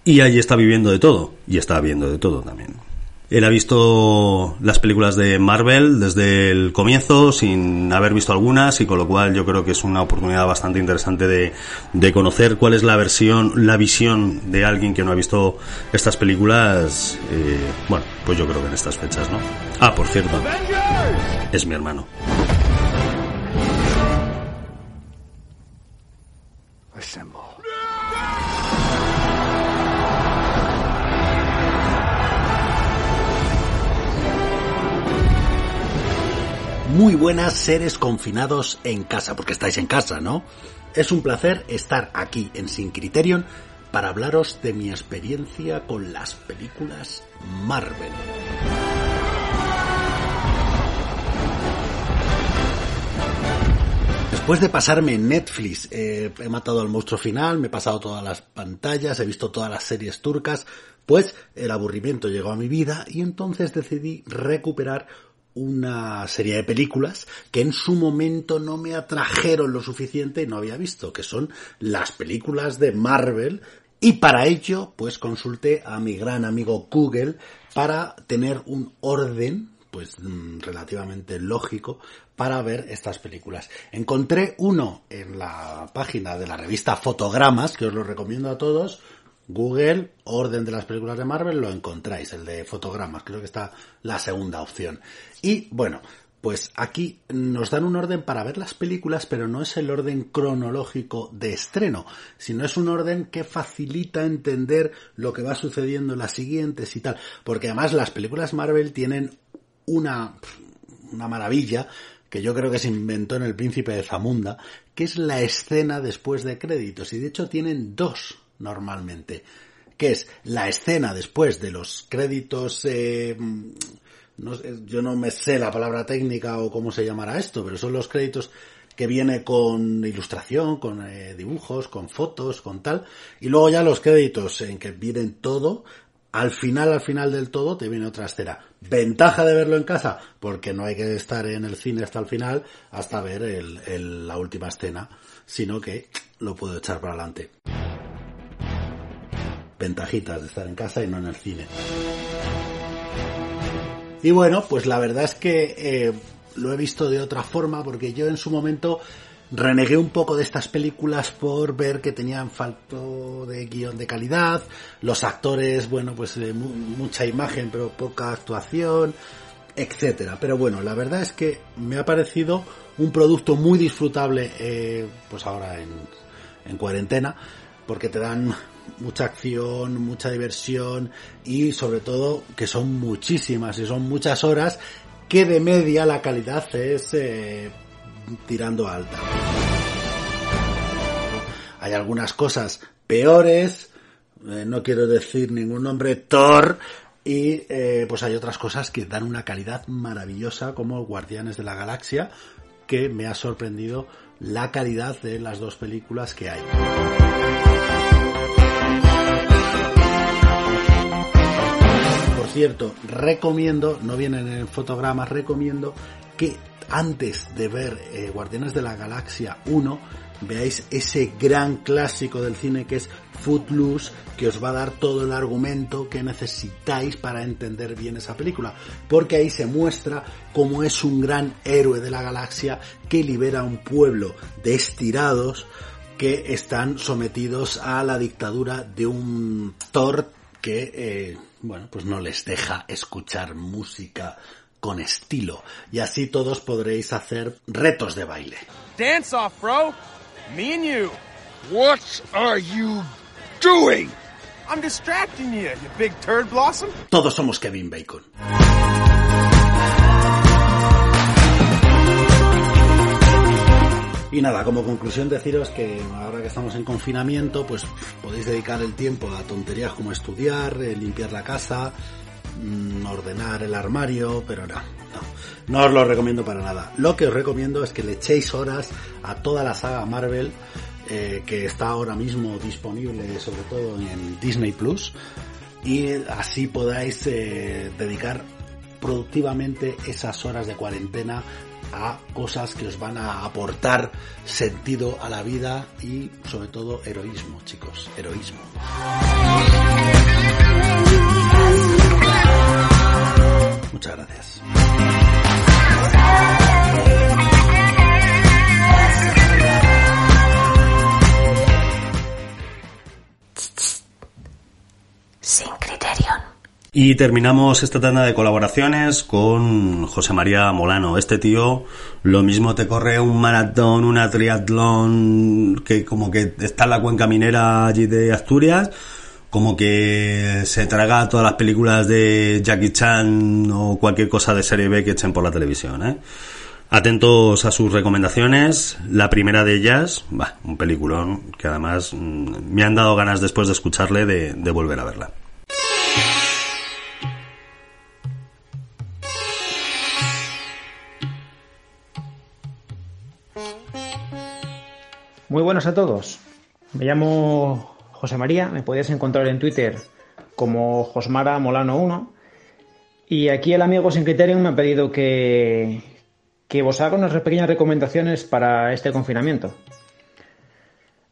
y allí está viviendo de todo y está viendo de todo también. Él ha visto las películas de Marvel desde el comienzo sin haber visto algunas y con lo cual yo creo que es una oportunidad bastante interesante de, de conocer cuál es la versión, la visión de alguien que no ha visto estas películas. eh, bueno, pues yo creo que en estas fechas, ¿no? Ah, por cierto, es mi hermano. Muy buenas seres confinados en casa, porque estáis en casa, ¿no? Es un placer estar aquí en Sin Criterion para hablaros de mi experiencia con las películas Marvel. Después de pasarme en Netflix, eh, he matado al monstruo final, me he pasado todas las pantallas, he visto todas las series turcas, pues el aburrimiento llegó a mi vida y entonces decidí recuperar una serie de películas que en su momento no me atrajeron lo suficiente y no había visto, que son las películas de Marvel y para ello pues consulté a mi gran amigo Google para tener un orden pues mm, relativamente lógico para ver estas películas. Encontré uno en la página de la revista Fotogramas, que os lo recomiendo a todos, Google, orden de las películas de Marvel, lo encontráis, el de fotogramas, creo que está la segunda opción. Y bueno, pues aquí nos dan un orden para ver las películas, pero no es el orden cronológico de estreno, sino es un orden que facilita entender lo que va sucediendo en las siguientes y tal. Porque además las películas Marvel tienen una, una maravilla que yo creo que se inventó en El Príncipe de Zamunda, que es la escena después de créditos. Y de hecho tienen dos normalmente, que es la escena después de los créditos, eh, no sé, yo no me sé la palabra técnica o cómo se llamará esto, pero son los créditos que viene con ilustración, con eh, dibujos, con fotos, con tal, y luego ya los créditos en que vienen todo, al final, al final del todo, te viene otra escena. Ventaja de verlo en casa, porque no hay que estar en el cine hasta el final, hasta ver el- la última escena, sino que lo puedo echar para adelante. Ventajitas de estar en casa y no en el cine. Y bueno, pues la verdad es que eh, lo he visto de otra forma, porque yo en su momento renegué un poco de estas películas por ver que tenían falto de guion de calidad, los actores, bueno, pues eh, mu- mucha imagen pero poca actuación, etcétera. Pero bueno, la verdad es que me ha parecido un producto muy disfrutable, eh, pues ahora en cuarentena, porque te dan mucha acción, mucha diversión y sobre todo que son muchísimas y son muchas horas que de media la calidad es eh, tirando alta. Hay algunas cosas peores, eh, no quiero decir ningún nombre, Thor, y eh, pues hay otras cosas que dan una calidad maravillosa como Guardianes de la Galaxia, que me ha sorprendido la calidad de las dos películas que hay. Cierto, recomiendo, no vienen en fotogramas, recomiendo que antes de ver eh, Guardianes de la Galaxia 1 veáis ese gran clásico del cine que es Footloose, que os va a dar todo el argumento que necesitáis para entender bien esa película, porque ahí se muestra cómo es un gran héroe de la galaxia que libera a un pueblo de estirados que están sometidos a la dictadura de un Thor que, eh, bueno, pues no les deja escuchar música con estilo. Y así todos podréis hacer retos de baile. Dance off, bro. Me and you. What are you doing? I'm distracting you, you big turd blossom. Todos somos Kevin Bacon. Y nada, como conclusión deciros que ahora que estamos en confinamiento, pues podéis dedicar el tiempo a tonterías como estudiar, eh, limpiar la casa, mm, ordenar el armario, pero no, no, no os lo recomiendo para nada. Lo que os recomiendo es que le echéis horas a toda la saga Marvel, eh, que está ahora mismo disponible sobre todo en Disney Plus, y así podáis eh, dedicar productivamente esas horas de cuarentena a cosas que os van a aportar sentido a la vida y sobre todo heroísmo, chicos, heroísmo. Muchas gracias. Sin. Y terminamos esta tanda de colaboraciones con José María Molano. Este tío lo mismo te corre un maratón, una triatlón, que como que está en la cuenca minera allí de Asturias, como que se traga todas las películas de Jackie Chan o cualquier cosa de serie B que echen por la televisión. ¿eh? Atentos a sus recomendaciones. La primera de ellas, bah, un peliculón que además mm, me han dado ganas después de escucharle de, de volver a verla. Muy buenas a todos. Me llamo José María, me podéis encontrar en Twitter como Josmara Molano 1. Y aquí el amigo sin criterio me ha pedido que, que os haga unas pequeñas recomendaciones para este confinamiento.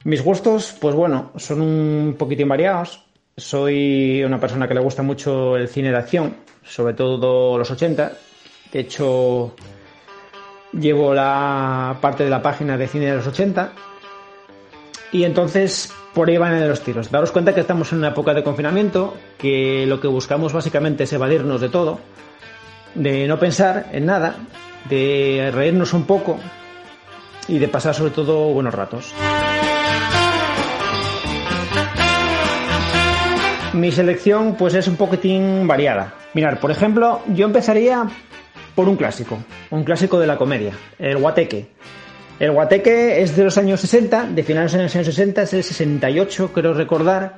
Mis gustos, pues bueno, son un poquitín variados. Soy una persona que le gusta mucho el cine de acción, sobre todo los 80. De hecho, llevo la parte de la página de cine de los 80 y entonces por ahí van los tiros. Daros cuenta que estamos en una época de confinamiento, que lo que buscamos básicamente es evadirnos de todo, de no pensar en nada, de reírnos un poco y de pasar sobre todo buenos ratos. Mi selección pues es un poquitín variada. Mirar, por ejemplo, yo empezaría por un clásico, un clásico de la comedia, el Guateque. El Guateque es de los años 60, de finales de los años 60, es el 68, creo recordar.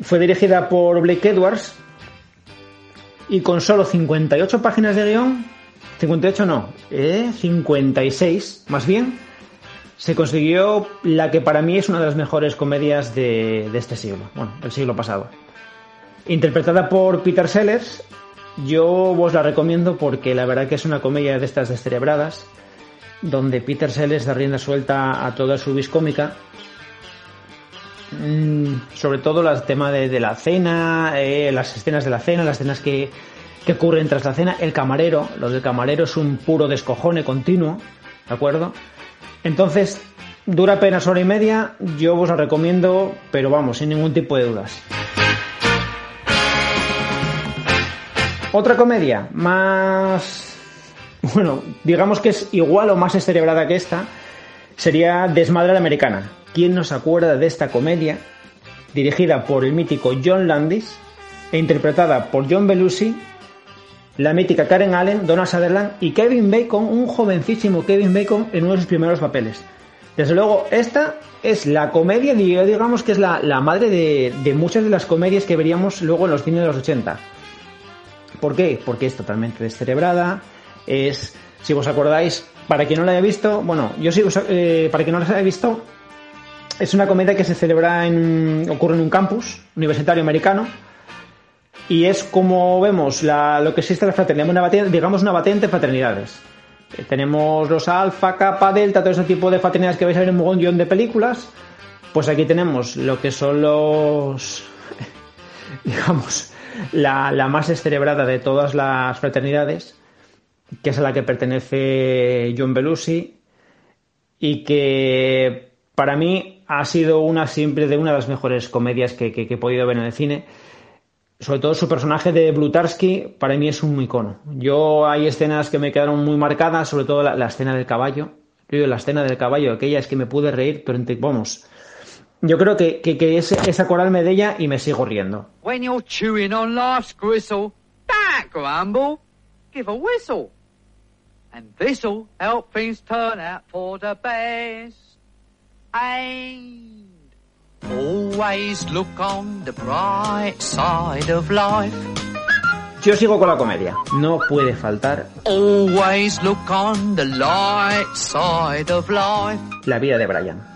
Fue dirigida por Blake Edwards y con solo 58 páginas de guion, 58 no, eh, 56 más bien, se consiguió la que para mí es una de las mejores comedias de, este siglo, bueno, del siglo pasado. Interpretada por Peter Sellers, yo os la recomiendo porque la verdad que es una comedia de estas descerebradas donde Peter Sellers da rienda suelta a toda su vis cómica. Mm, sobre todo el tema de, la cena, eh, las escenas de la cena, las escenas que, que ocurren tras la cena, el camarero, lo del camarero es un puro descojone continuo, ¿de acuerdo? Entonces, dura apenas hora y media, yo os la recomiendo, pero vamos, sin ningún tipo de dudas. Otra comedia, más bueno, digamos que es igual o más esterebrada que esta, sería Desmadre la Americana. ¿Quién nos acuerda de esta comedia? Dirigida por el mítico John Landis e interpretada por John Belushi, la mítica Karen Allen, Donna Sutherland y Kevin Bacon, un jovencísimo Kevin Bacon en uno de sus primeros papeles. Desde luego, esta es la comedia, digamos que es la, madre de, de, muchas de las comedias que veríamos luego en los cines de los 80. ¿Por qué? Porque es totalmente descerebrada, es, si vos acordáis, para quien no la haya visto, bueno, yo sí, eh, para quien no la haya visto, es una comedia que se celebra en, ocurre en un campus universitario americano y es como vemos la, lo que existe en la fraternidad, digamos una batente de fraternidades. Eh, tenemos los alfa, kappa, delta, todo ese tipo de fraternidades que vais a ver en un montón de películas. Pues aquí tenemos lo que son los, *laughs* digamos, la, la más descerebrada de todas las fraternidades que es a la que pertenece John Belushi y que para mí ha sido una siempre de una de las mejores comedias que, que, que he podido ver en el cine. Sobre todo su personaje de Blutarsky para mí es un icono. Yo hay escenas que me quedaron muy marcadas, sobre todo la, la escena del caballo. Yo digo, la escena del caballo, aquella es que me pude reír, pero vamos. Yo creo que, que, que es, es acordarme de ella y me sigo riendo. When you're chewing on life's gristle, don't grumble, give a whistle. And this'll help things turn out for the best. And always look on the bright side of life. Yo sigo con la comedia. No puede faltar Always look on the light side of life. La vida de Brian.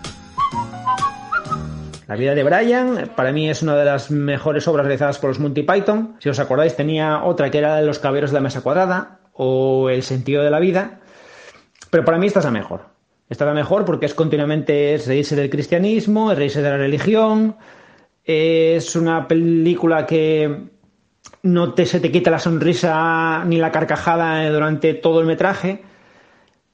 La vida de Brian para mí es una de las mejores obras realizadas por los Monty Python. Si os acordáis tenía otra que era Los caballeros de la mesa cuadrada o El sentido de la vida. Pero para mí esta es la mejor. Esta es la mejor porque es continuamente reírse del cristianismo, es reírse de la religión. Es una película que no se te quita la sonrisa ni la carcajada durante todo el metraje.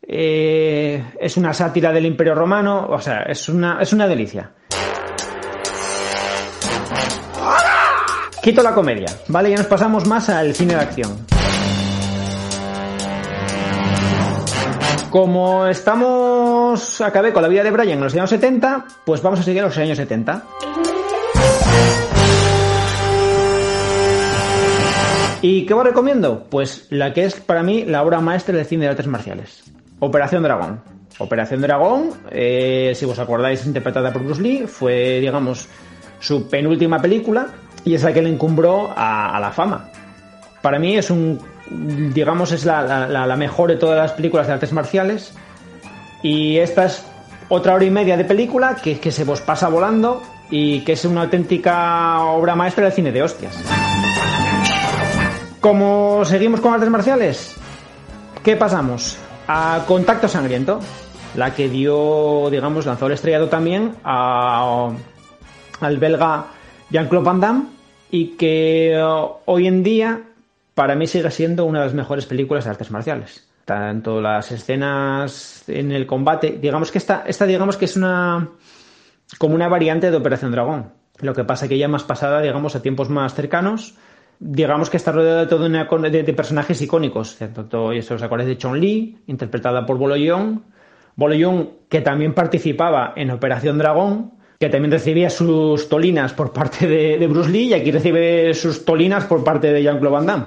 Eh, es una sátira del Imperio Romano, o sea, es una, es una delicia. Quito la comedia, ¿vale? Ya nos pasamos más al cine de acción. Como estamos, acabé con la vida de Brian en los años 70, pues vamos a seguir a los años 70. ¿Y qué os recomiendo? Pues la que es para mí la obra maestra del cine de artes marciales. Operación Dragón. Operación Dragón, eh, si os acordáis, interpretada por Bruce Lee, fue, digamos, su penúltima película y es la que le encumbró a, la fama. Para mí es un, digamos, es la, la- mejor de todas las películas de artes marciales y esta es otra hora y media de película que, que se os pasa volando y que es una auténtica obra maestra del cine de hostias. Como seguimos con artes marciales, ¿qué pasamos? A Contacto Sangriento, la que dio, digamos, lanzó el estrellado también a, al belga Jean-Claude Van Damme y que eh, hoy en día para mí sigue siendo una de las mejores películas de artes marciales. Tanto las escenas en el combate, digamos que esta, esta digamos que es una como una variante de Operación Dragón. Lo que pasa que ya más pasada, digamos, a tiempos más cercanos. Digamos que está rodeada de toda una de, personajes icónicos. Tanto, eso os acordáis de Chun Li, interpretada por Bolo Yeung. Bolo Yeung, que también participaba en Operación Dragón, que también recibía sus tolinas por parte de, Bruce Lee, y aquí recibe sus tolinas por parte de Jean-Claude Van Damme.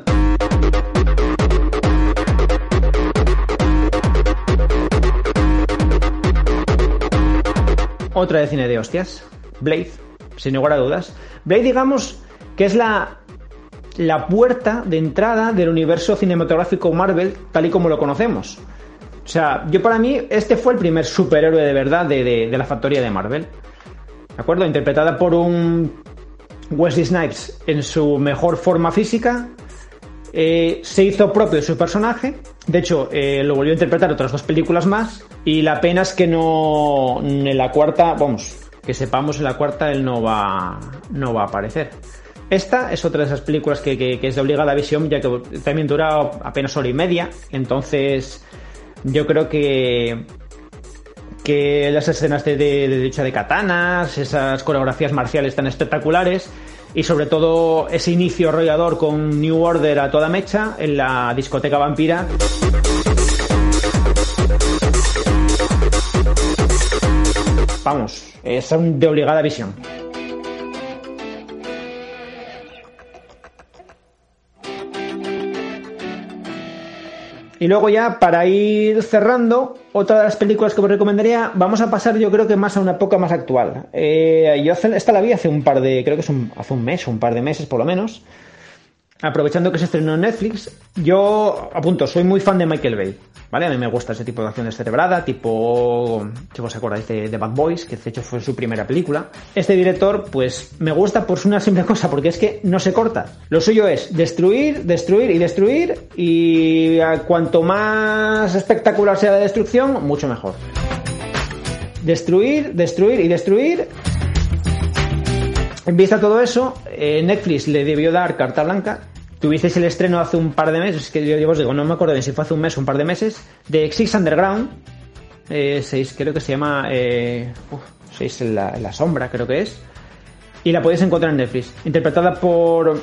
Otra de cine de hostias, Blade, sin lugar a dudas. Blade, digamos, que es la, la puerta de entrada del universo cinematográfico Marvel tal y como lo conocemos. O sea, yo para mí este fue el primer superhéroe de verdad de- de la factoría de Marvel. ¿De acuerdo? Interpretada por un Wesley Snipes en su mejor forma física. Eh, se hizo propio su personaje. De hecho, eh, lo volvió a interpretar otras dos películas más. Y la pena es que no. En la cuarta, vamos, que sepamos, en la cuarta él no va, no va a aparecer. Esta es otra de esas películas que, que- que es de obligada visión, ya que también dura apenas hora y media. Entonces, yo creo que que las escenas de, de, de lucha de katanas, esas coreografías marciales tan espectaculares y sobre todo ese inicio arrollador con New Order a toda mecha en la discoteca vampira. Vamos, es de obligada visión. Y luego ya, para ir cerrando, otra de las películas que os recomendaría, vamos a pasar yo creo que más a una época más actual. Eh, yo esta la vi hace un par de, creo que es un- hace un mes, un par de meses por lo menos. Aprovechando que se estrenó en Netflix, yo apunto, soy muy fan de Michael Bay, ¿vale? A mí me gusta ese tipo de acción descerebrada, tipo, si os acordáis de, de Bad Boys, que de hecho fue su primera película. Este director, pues, me gusta por una simple cosa, porque es que no se corta. Lo suyo es destruir, destruir y destruir, y cuanto más espectacular sea la destrucción, mucho mejor. Destruir, destruir y destruir, en vista a todo eso, eh, Netflix le debió dar carta blanca. Tuvisteis el estreno hace un par de meses, que yo, os digo, no me acuerdo bien si fue hace un mes o un par de meses, de Six Underground. Eh, seis, creo que se llama eh, uf, Seis la, en la sombra, creo que es. Y la podéis encontrar en Netflix. Interpretada por,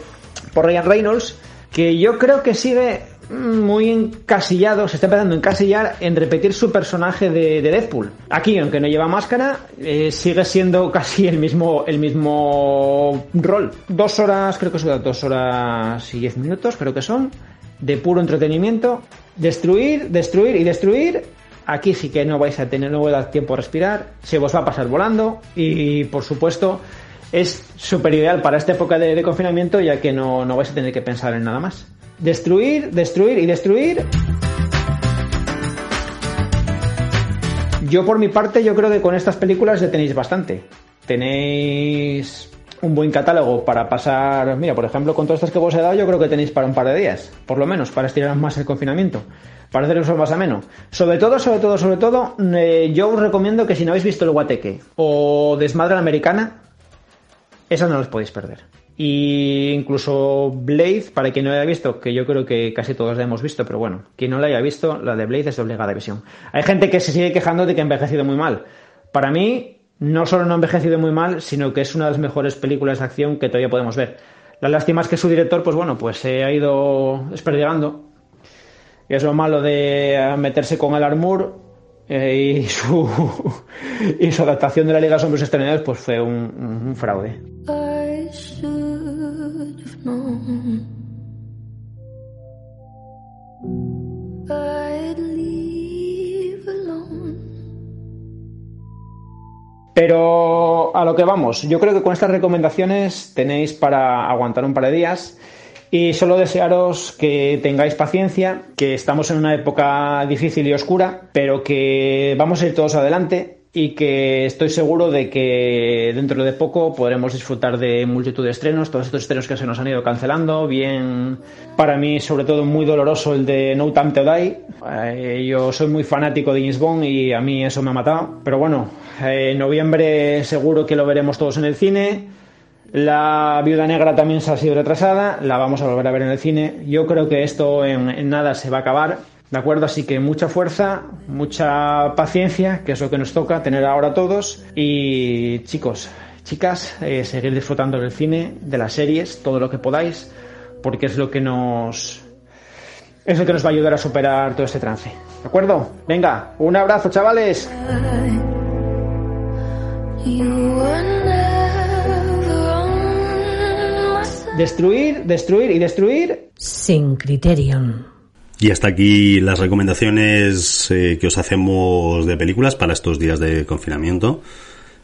por Ryan Reynolds, que yo creo que sigue muy encasillado, se está empezando a encasillar en repetir su personaje de, de Deadpool. Aquí, aunque no lleva máscara, eh, sigue siendo *laughs* casi el mismo, el mismo rol. Dos horas, creo que son dos horas y diez minutos, creo que son, de puro entretenimiento. Destruir, destruir y destruir. Aquí sí que no vais a tener, no voy a dar tiempo a respirar, se os va a pasar volando y por supuesto es súper ideal para esta época de, de confinamiento ya que no, no vais a tener que pensar en nada más. Destruir, destruir y destruir. Yo por mi parte, yo creo que con estas películas ya tenéis bastante. Tenéis un buen catálogo para pasar, mira, por ejemplo, con todas estas que os he dado, yo creo que tenéis para un par de días, por lo menos, para estirar más el confinamiento, para hacerlo más ameno. Sobre todo, sobre todo, sobre todo, eh, yo os recomiendo que si no habéis visto el Guateque o Desmadre Americana, esas no las podéis perder. Y incluso Blade, para quien no haya visto, que yo creo que casi todos la hemos visto, pero bueno, quien no la haya visto, la de Blade es de obligada visión. Hay gente que se sigue quejando de que ha envejecido muy mal. Para mí, no solo no ha envejecido muy mal, sino que es una de las mejores películas de acción que todavía podemos ver. La lástima es que su director, pues bueno, pues se ha ido desperdigando. Y es lo malo de meterse con el Armour eh, y, *laughs* su, y su adaptación de la Liga de los Hombres pues fue un fraude. Pero a lo que vamos, yo creo que con estas recomendaciones tenéis para aguantar un par de días y solo desearos que tengáis paciencia, que estamos en una época difícil y oscura, pero que vamos a ir todos adelante y que estoy seguro de que dentro de poco podremos disfrutar de multitud de estrenos, todos estos estrenos que se nos han ido cancelando, bien para mí sobre todo muy doloroso el de No Time to Die, Eh, yo soy muy fanático de James Bond y a mí eso me ha matado, pero bueno, eh, en noviembre seguro que lo veremos todos en el cine, la Viuda Negra también se ha sido retrasada, la vamos a volver a ver en el cine, yo creo que esto en, en nada se va a acabar, ¿De acuerdo? Así que mucha fuerza, mucha paciencia, que es lo que nos toca tener ahora todos. Y chicos, chicas, eh, seguir disfrutando del cine, de las series, todo lo que podáis, porque es lo que nos. Es lo que nos va a ayudar a superar todo este trance. ¿De acuerdo? Venga, un abrazo, chavales. Destruir, destruir y destruir. Sin criterion. Y hasta aquí las recomendaciones eh, que os hacemos de películas para estos días de confinamiento.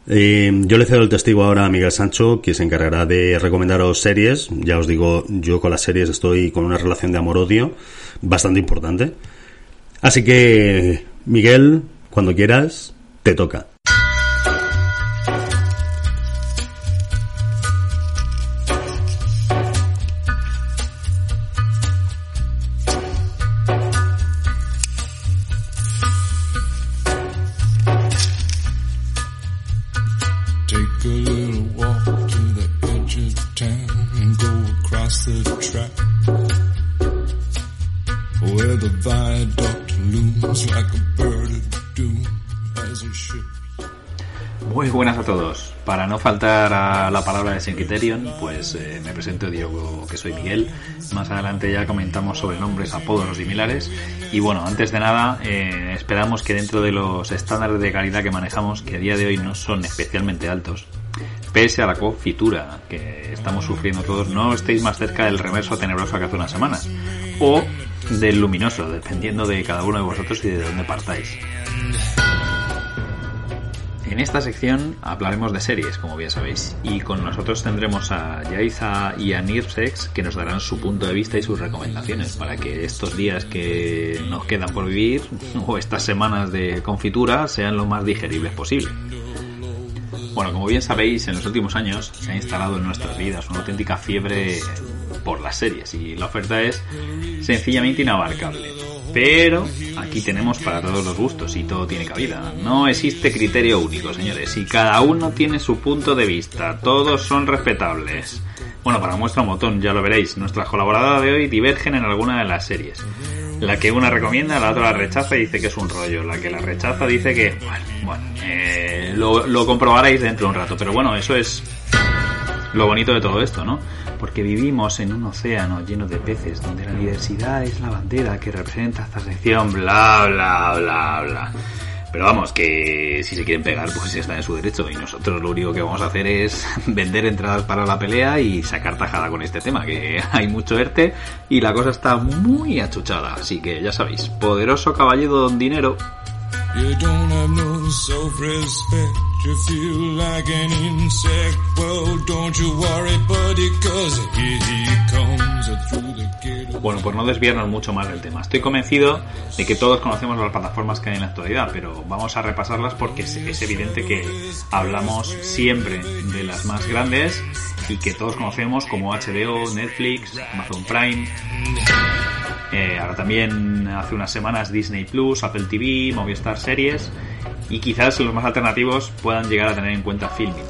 Eh, yo le cedo el testigo ahora a Miguel Sancho, que se encargará de recomendaros series. Ya os digo, yo con las series estoy con una relación de amor-odio bastante importante. Así que, Miguel, cuando quieras, te toca. Buenas a todos. Para no faltar a la palabra de Sin Criterion, pues eh, me presento, digo que soy Miguel. Más adelante ya comentamos sobre nombres, apodos o similares. Y bueno, antes de nada, eh, esperamos que dentro de los estándares de calidad que manejamos, que a día de hoy no son especialmente altos, pese a la confitura que estamos sufriendo todos, no estéis más cerca del reverso tenebroso que hace unas semanas. O del luminoso, dependiendo de cada uno de vosotros y de dónde partáis. En esta sección hablaremos de series, como bien sabéis, y con nosotros tendremos a Yaiza y a Nirsex que nos darán su punto de vista y sus recomendaciones para que estos días que nos quedan por vivir *laughs* o estas semanas de confitura sean lo más digeribles posible. Bueno, como bien sabéis, en los últimos años se ha instalado en nuestras vidas una auténtica fiebre por las series y la oferta es sencillamente inabarcable. Pero aquí tenemos para todos los gustos y todo tiene cabida. No existe criterio único, señores, y cada uno tiene su punto de vista. Todos son respetables. Bueno, para muestra un botón, ya lo veréis. Nuestras colaboradoras de hoy divergen en alguna de las series. La que una recomienda, la otra la rechaza y dice que es un rollo. La que la rechaza dice que, bueno, bueno eh, lo, lo comprobaréis dentro de un rato. Pero bueno, eso es lo bonito de todo esto, ¿no? Porque vivimos en un océano lleno de peces, donde la diversidad es la bandera que representa esta sección, bla, bla, bla, bla. Pero vamos, que si se quieren pegar, pues está en su derecho. Y nosotros lo único que vamos a hacer es *laughs* vender entradas para la pelea y sacar tajada con este tema, que *laughs* hay mucho ERTE y la cosa está muy achuchada. Así que ya sabéis, poderoso caballero don dinero. You don't have no self-respect. You feel like an insect. Well, don't you worry, buddy, cause here he comes through the. Bueno, pues no desviarnos mucho más del tema. Estoy convencido de que todos conocemos las plataformas que hay en la actualidad, pero vamos a repasarlas porque es evidente que hablamos siempre de las más grandes y que todos conocemos como HBO, Netflix, Amazon Prime. Eh, ahora también hace unas semanas Disney Plus, Apple TV, Movistar Series y quizás los más alternativos puedan llegar a tener en cuenta Filming.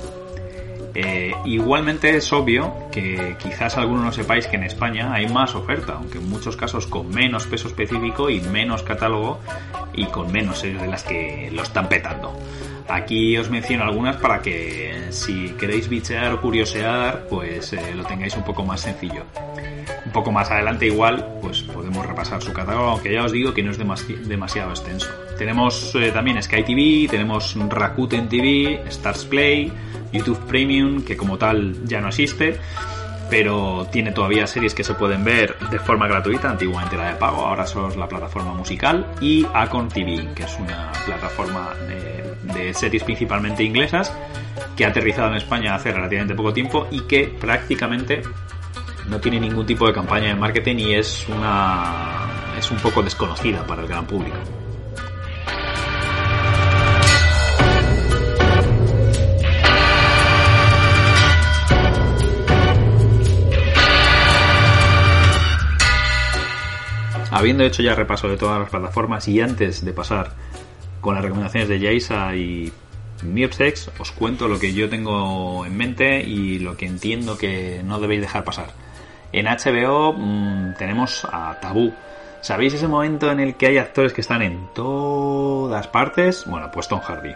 Eh, igualmente es obvio que quizás algunos no sepáis que en España hay más oferta, aunque en muchos casos con menos peso específico y menos catálogo y con menos series de las que lo están petando. Aquí os menciono algunas para que si queréis bichear o curiosear, pues eh, lo tengáis un poco más sencillo. Un poco más adelante igual, pues podemos repasar su catálogo, aunque ya os digo que no es demasi- demasiado extenso. Tenemos eh, también Sky TV, tenemos Rakuten TV, Stars Play, YouTube Premium, que como tal ya no existe, pero tiene todavía series que se pueden ver de forma gratuita, antiguamente era de pago, ahora solo es la plataforma musical, y Acon TV, que es una plataforma de, de series principalmente inglesas, que ha aterrizado en España hace relativamente poco tiempo y que prácticamente no tiene ningún tipo de campaña de marketing y es una es un poco desconocida para el gran público. Habiendo hecho ya repaso de todas las plataformas y antes de pasar con las recomendaciones de Jaisa y Mirsex, os cuento lo que yo tengo en mente y lo que entiendo que no debéis dejar pasar. En HBO mmm, tenemos a Tabú. ¿Sabéis ese momento en el que hay actores que están en todas partes? Bueno, pues Tom Hardy.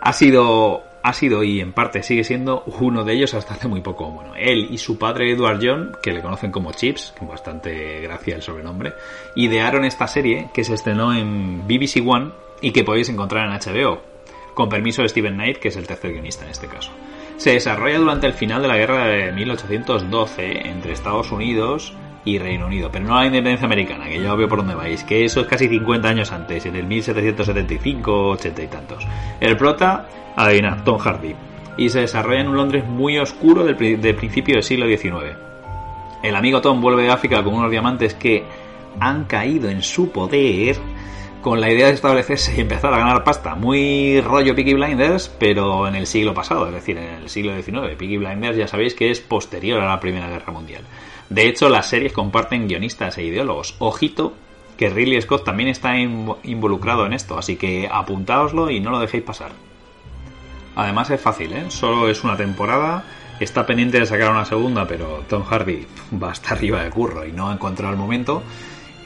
Ha sido, ha sido y en parte sigue siendo uno de ellos hasta hace muy poco. Bueno, él y su padre Edward John, que le conocen como Chips, con bastante gracia el sobrenombre, idearon esta serie que se estrenó en BBC One y que podéis encontrar en HBO, con permiso de Steven Knight, que es el tercer guionista en este caso. Se desarrolla durante el final de la guerra de 1812 entre Estados Unidos y Reino Unido, pero no la independencia americana, que ya veo por dónde vais, que eso es casi 50 años antes, en el 1775, 80 y tantos. El prota, adivina, Tom Hardy, y se desarrolla en un Londres muy oscuro del principio del siglo XIX. El amigo Tom vuelve de África con unos diamantes que han caído en su poder con la idea de establecerse y empezar a ganar pasta. Muy rollo Peaky Blinders, pero en el siglo pasado, es decir, en el siglo XIX. Peaky Blinders ya sabéis que es posterior a la Primera Guerra Mundial. De hecho, las series comparten guionistas e ideólogos. Ojito, que Ridley Scott también está in- involucrado en esto, así que apuntaoslo y no lo dejéis pasar. Además es fácil, ¿eh? Solo es una temporada, está pendiente de sacar una segunda, pero Tom Hardy va hasta arriba de curro y no ha encontrado el momento.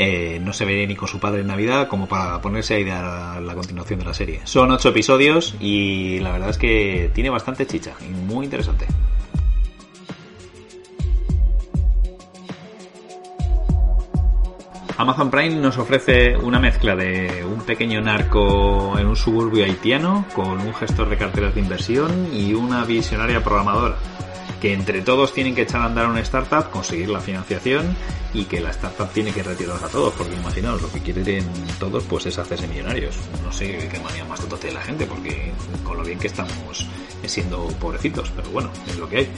Eh, no se ve ni con su padre en Navidad como para ponerse a idear la continuación de la serie. Son ocho episodios y la verdad es que tiene bastante chicha y muy interesante. Amazon Prime nos ofrece una mezcla de un pequeño narco en un suburbio haitiano con un gestor de carteras de inversión y una visionaria programadora que entre todos tienen que echar a andar una startup, conseguir la financiación y que la startup tiene que retirarlos a todos, porque imaginaos, lo que quieren todos pues es hacerse millonarios. No sé qué manía más tonta tiene la gente, porque con lo bien que estamos siendo pobrecitos, pero bueno, es lo que hay.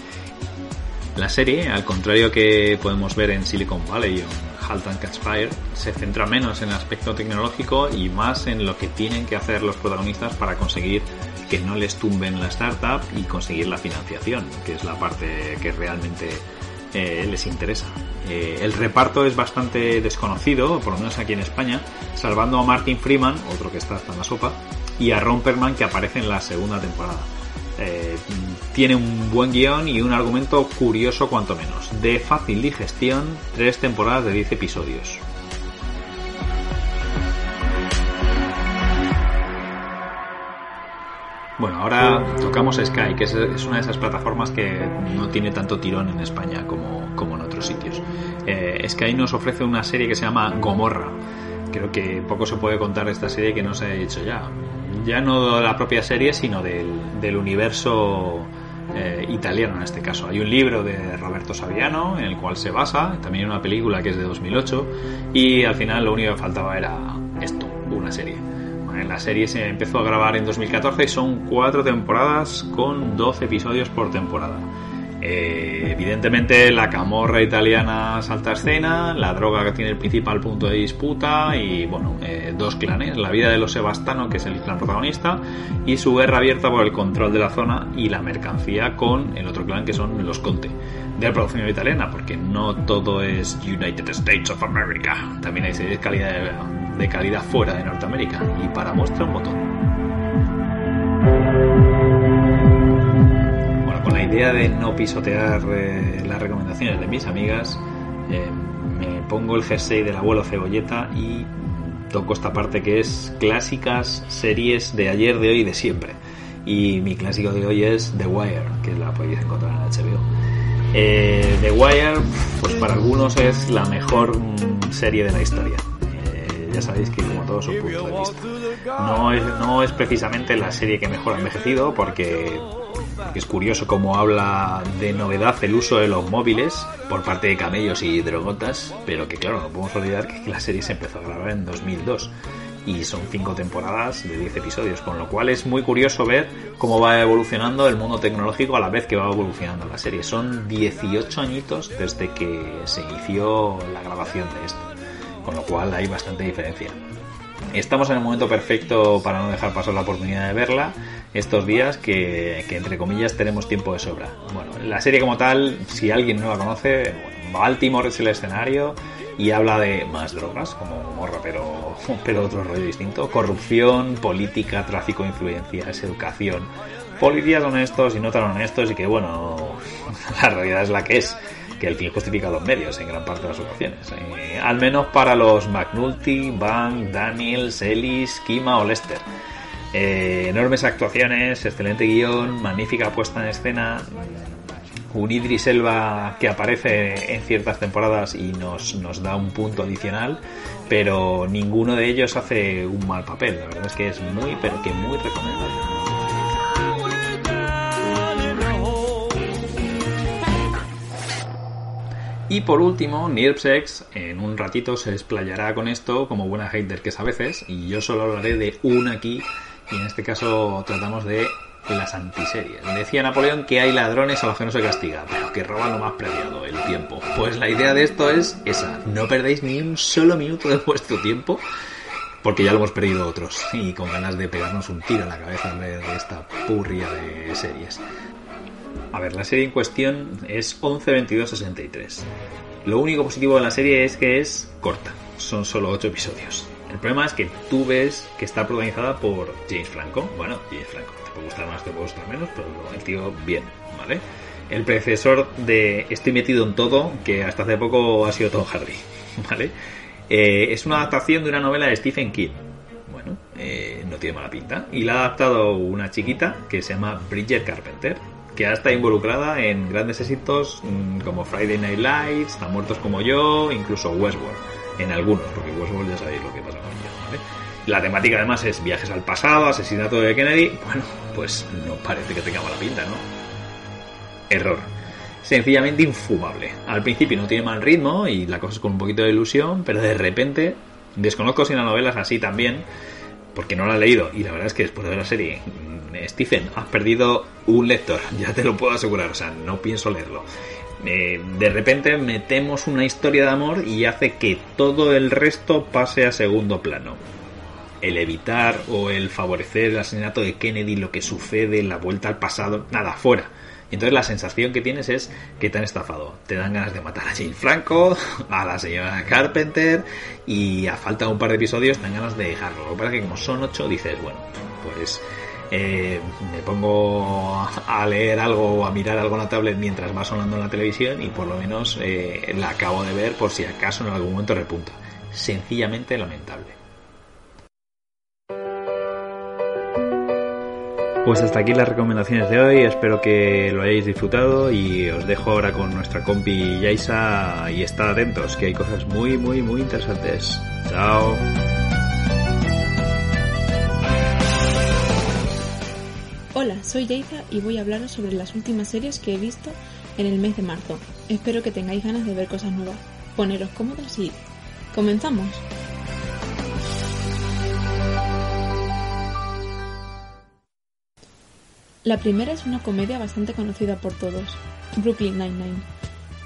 La serie, al contrario que podemos ver en Silicon Valley o Halt and Catch Fire, se centra menos en el aspecto tecnológico y más en lo que tienen que hacer los protagonistas para conseguir que no les tumben la startup y conseguir la financiación, que es la parte que realmente eh, les interesa. Eh, el reparto es bastante desconocido, por lo menos aquí en España, salvando a Martin Freeman, otro que está hasta en la sopa, y a Ron Perlman que aparece en la segunda temporada. Eh, tiene un buen guion y un argumento curioso cuanto menos. De fácil digestión, tres temporadas de 10 episodios. Bueno, ahora tocamos Sky, que es, una de esas plataformas que no tiene tanto tirón en España como, como en otros sitios. Eh, Sky nos ofrece una serie que se llama Gomorra. Creo que poco se puede contar de esta serie que no se ha hecho ya. Ya no de la propia serie, sino del, del universo eh, italiano en este caso. Hay un libro de Roberto Saviano en el cual se basa, también una película que es de 2008 y al final lo único que faltaba era esto, una serie. la serie se empezó a grabar en 2014 y son cuatro temporadas con 12 episodios por temporada. Eh, evidentemente la camorra italiana salta a escena, la droga que tiene el principal punto de disputa y bueno, eh, dos clanes, la vida de los Sebastano, que es el clan protagonista, y su guerra abierta por el control de la zona y la mercancía con el otro clan que son los Conte, de la producción italiana, porque no todo es United States of America, también hay series de calidad, de calidad fuera de Norteamérica, y para muestra un botón. Idea de no pisotear eh, las recomendaciones de mis amigas, eh, me pongo el jersey del abuelo Cebolleta y toco esta parte que es clásicas series de ayer, de hoy y de siempre. Y mi clásico de hoy es The Wire, que la podéis encontrar en HBO. Eh, The Wire, pues para algunos es la mejor mm, serie de la historia. Eh, ya sabéis que como todo su punto de vista. No es, no es precisamente la serie que mejor ha envejecido porque, es curioso cómo habla de novedad el uso de los móviles por parte de camellos y drogotas, pero que claro, no podemos olvidar que la serie se empezó a grabar en 2002 y son cinco temporadas de 10 episodios, con lo cual es muy curioso ver cómo va evolucionando el mundo tecnológico a la vez que va evolucionando la serie. Son 18 añitos desde que se inició la grabación de esto, con lo cual hay bastante diferencia. Estamos en el momento perfecto para no dejar pasar la oportunidad de verla estos días que, que, entre comillas tenemos tiempo de sobra. Bueno, la serie como tal, si alguien no la conoce, bueno, Baltimore es el escenario y habla de más drogas, como morra, pero, *laughs* pero otro rollo distinto. Corrupción, política, tráfico de influencias, educación. Policías honestos y no tan honestos y que bueno, *laughs* la realidad es la que es que el fin justifica los medios en gran parte de las ocasiones. Eh, al menos para los McNulty, Bank, Daniels, Ellis, Kima o Lester. Eh, enormes actuaciones, excelente guion, magnífica puesta en escena, un Idris Elba que aparece en ciertas temporadas y nos, nos da un punto adicional, pero ninguno de ellos hace un mal papel. La verdad es que es muy, pero que muy recomendable. Y por último, Nirpsex en un ratito se desplayará con esto como buena hater que es a veces, y yo solo hablaré de una aquí, y en este caso tratamos de las antiseries. Decía Napoleón que hay ladrones a los que no se castiga, pero que roban lo más premiado, el tiempo. Pues la idea de esto es esa, no perdéis ni un solo minuto de vuestro tiempo, porque ya lo hemos perdido otros, y con ganas de pegarnos un tiro en la cabeza en vez de esta purria de series. A ver, la serie en cuestión es 11-22-63. Lo único positivo de la serie es que es corta, son solo 8 episodios. El problema es que tú ves que está protagonizada por James Franco. Bueno, James Franco, te puede gustar más, te puede gustar menos, pero el tío bien, ¿vale? El predecesor de Estoy metido en todo, que hasta hace poco ha sido Tom Hardy, *laughs* ¿vale? Eh, es una adaptación de una novela de Stephen King. Bueno, eh, no tiene mala pinta. Y la ha adaptado una chiquita que se llama Bridget Carpenter, que ha estado involucrada en grandes éxitos mmm, como Friday Night Lights, Tan Muertos como Yo, incluso Westworld. En algunos, porque Westworld ya sabéis lo que pasa. La temática además es viajes al pasado, asesinato de Kennedy. Bueno, pues no parece que tenga mala pinta, ¿no? Error. Sencillamente infumable. Al principio no tiene mal ritmo y la cosa es con un poquito de ilusión, pero de repente, desconozco si la novela es así también, porque no la he leído. Y la verdad es que después de ver la serie, Stephen, has perdido un lector, *laughs* ya te lo puedo asegurar, o sea, no pienso leerlo. Eh, de repente metemos una historia de amor y hace que todo el resto pase a segundo plano. El evitar o el favorecer el asesinato de Kennedy, lo que sucede, la vuelta al pasado, nada, fuera. Y entonces la sensación que tienes es que te han estafado. Te dan ganas de matar a Jane Franco, *laughs* a la señora Carpenter y a falta de un par de episodios te dan ganas de dejarlo. Lo que pasa es que como son ocho dices, bueno, pues eh, me pongo a leer algo o a mirar algo en la tablet mientras va sonando en la televisión y por lo menos eh, la acabo de ver por si acaso en algún momento repunta. Sencillamente lamentable. Pues hasta aquí las recomendaciones de hoy, espero que lo hayáis disfrutado y os dejo ahora con nuestra compi Yaisa y estad atentos que hay cosas muy muy muy interesantes. Chao. Hola, soy Yaisa y voy a hablaros sobre las últimas series que he visto en el mes de marzo. Espero que tengáis ganas de ver cosas nuevas. Poneros cómodos y comenzamos. La primera es una comedia bastante conocida por todos, Brooklyn Nine-Nine.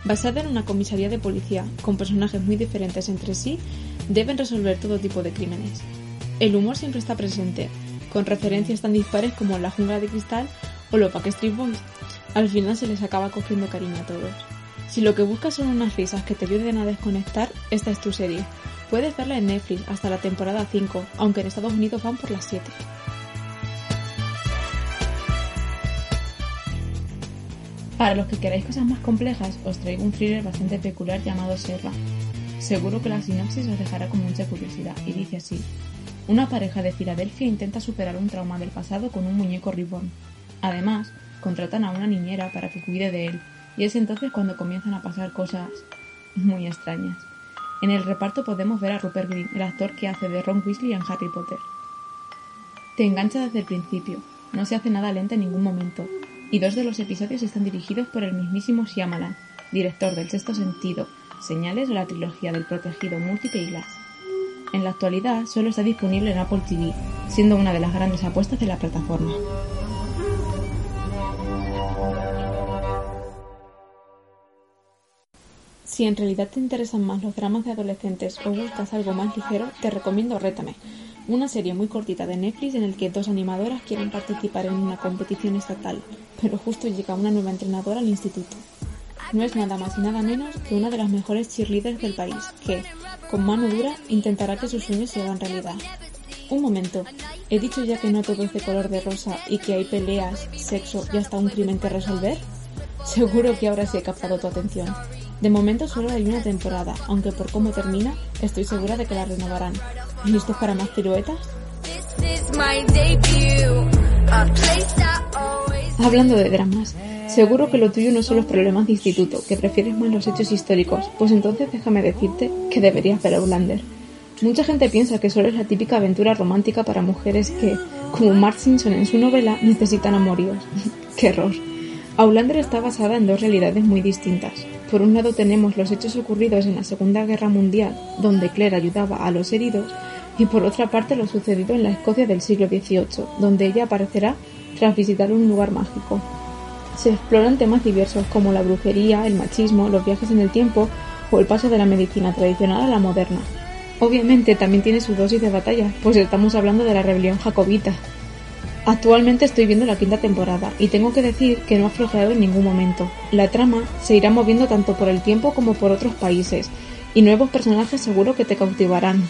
Basada en una comisaría de policía, con personajes muy diferentes entre sí, deben resolver todo tipo de crímenes. El humor siempre está presente, con referencias tan dispares como La jungla de cristal o los Backstreet Boys. Al final se les acaba cogiendo cariño a todos. Si lo que buscas son unas risas que te ayuden a desconectar, esta es tu serie. Puedes verla en Netflix hasta la temporada 5, aunque en Estados Unidos van por las 7. Para los que queráis cosas más complejas, os traigo un thriller bastante peculiar llamado Serra. Seguro que la sinopsis os dejará con mucha curiosidad, y dice así. Una pareja de Filadelfia intenta superar un trauma del pasado con un muñeco reborn. Además, contratan a una niñera para que cuide de él, y es entonces cuando comienzan a pasar cosas muy extrañas. En el reparto podemos ver a Rupert Green, el actor que hace de Ron Weasley en Harry Potter. Te engancha desde el principio, no se hace nada lenta en ningún momento, y dos de los episodios están dirigidos por el mismísimo Shyamalan, director del Sexto Sentido, Señales o la trilogía del protegido Múltiple y Glass. En la actualidad solo está disponible en Apple TV, siendo una de las grandes apuestas de la plataforma. Si en realidad te interesan más los dramas de adolescentes o buscas algo más ligero, te recomiendo Rétame, una serie muy cortita de Netflix en el que dos animadoras quieren participar en una competición estatal, pero justo llega una nueva entrenadora al instituto. No es nada más y nada menos que una de las mejores cheerleaders del país, que, con mano dura, intentará que sus sueños se hagan realidad. Un momento, ¿he dicho ya que no todo es de color de rosa y que hay peleas, sexo y hasta un crimen que resolver? Seguro que ahora sí he captado tu atención. De momento solo hay una temporada, aunque por cómo termina, estoy segura de que la renovarán. ¿Listos para más piruetas? Hablando de dramas, seguro que lo tuyo no son los problemas de instituto, que prefieres más los hechos históricos, pues entonces déjame decirte que deberías ver Outlander. Mucha gente piensa que solo es la típica aventura romántica para mujeres que, como Mark Simpson en su novela, necesitan amoríos. *laughs* ¡Qué error! Outlander está basada en dos realidades muy distintas. Por un lado tenemos los hechos ocurridos en la Segunda Guerra Mundial, donde Claire ayudaba a los heridos, y por otra parte lo sucedido en la Escocia del siglo XVIII, donde ella aparecerá tras visitar un lugar mágico. Se exploran temas diversos como la brujería, el machismo, los viajes en el tiempo o el paso de la medicina tradicional a la moderna. Obviamente también tiene su dosis de batalla, pues estamos hablando de la rebelión jacobita. Actualmente estoy viendo la quinta temporada y tengo que decir que no ha flojeado en ningún momento. La trama se irá moviendo tanto por el tiempo como por otros países y nuevos personajes seguro que te cautivarán.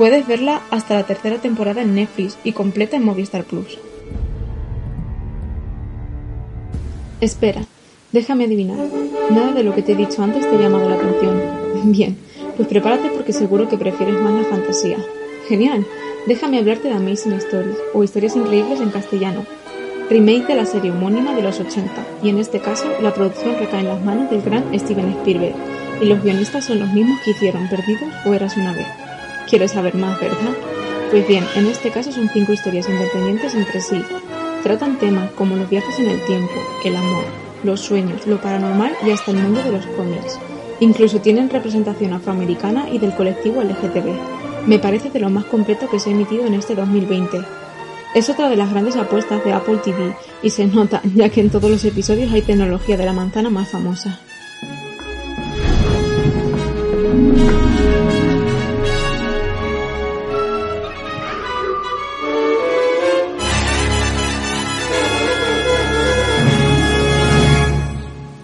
Puedes verla hasta la tercera temporada en Netflix y completa en Movistar Plus. Espera, déjame adivinar. Nada de lo que te he dicho antes te ha llamado la atención. *laughs* Bien, pues prepárate porque seguro que prefieres más la fantasía. Genial, déjame hablarte de Amazing Stories, o Historias Increíbles en castellano, remake de la serie homónima de los 80, y en este caso la producción recae en las manos del gran Steven Spielberg, y los guionistas son los mismos que hicieron Perdidos o Eras una vez. ¿Quieres saber más, verdad? Pues bien, en este caso son cinco historias independientes entre sí. Tratan temas como los viajes en el tiempo, el amor, los sueños, lo paranormal y hasta el mundo de los cómics. Incluso tienen representación afroamericana y del colectivo LGTB. Me parece de lo más completo que se ha emitido en este 2020. Es otra de las grandes apuestas de Apple TV y se nota ya que en todos los episodios hay tecnología de la manzana más famosa.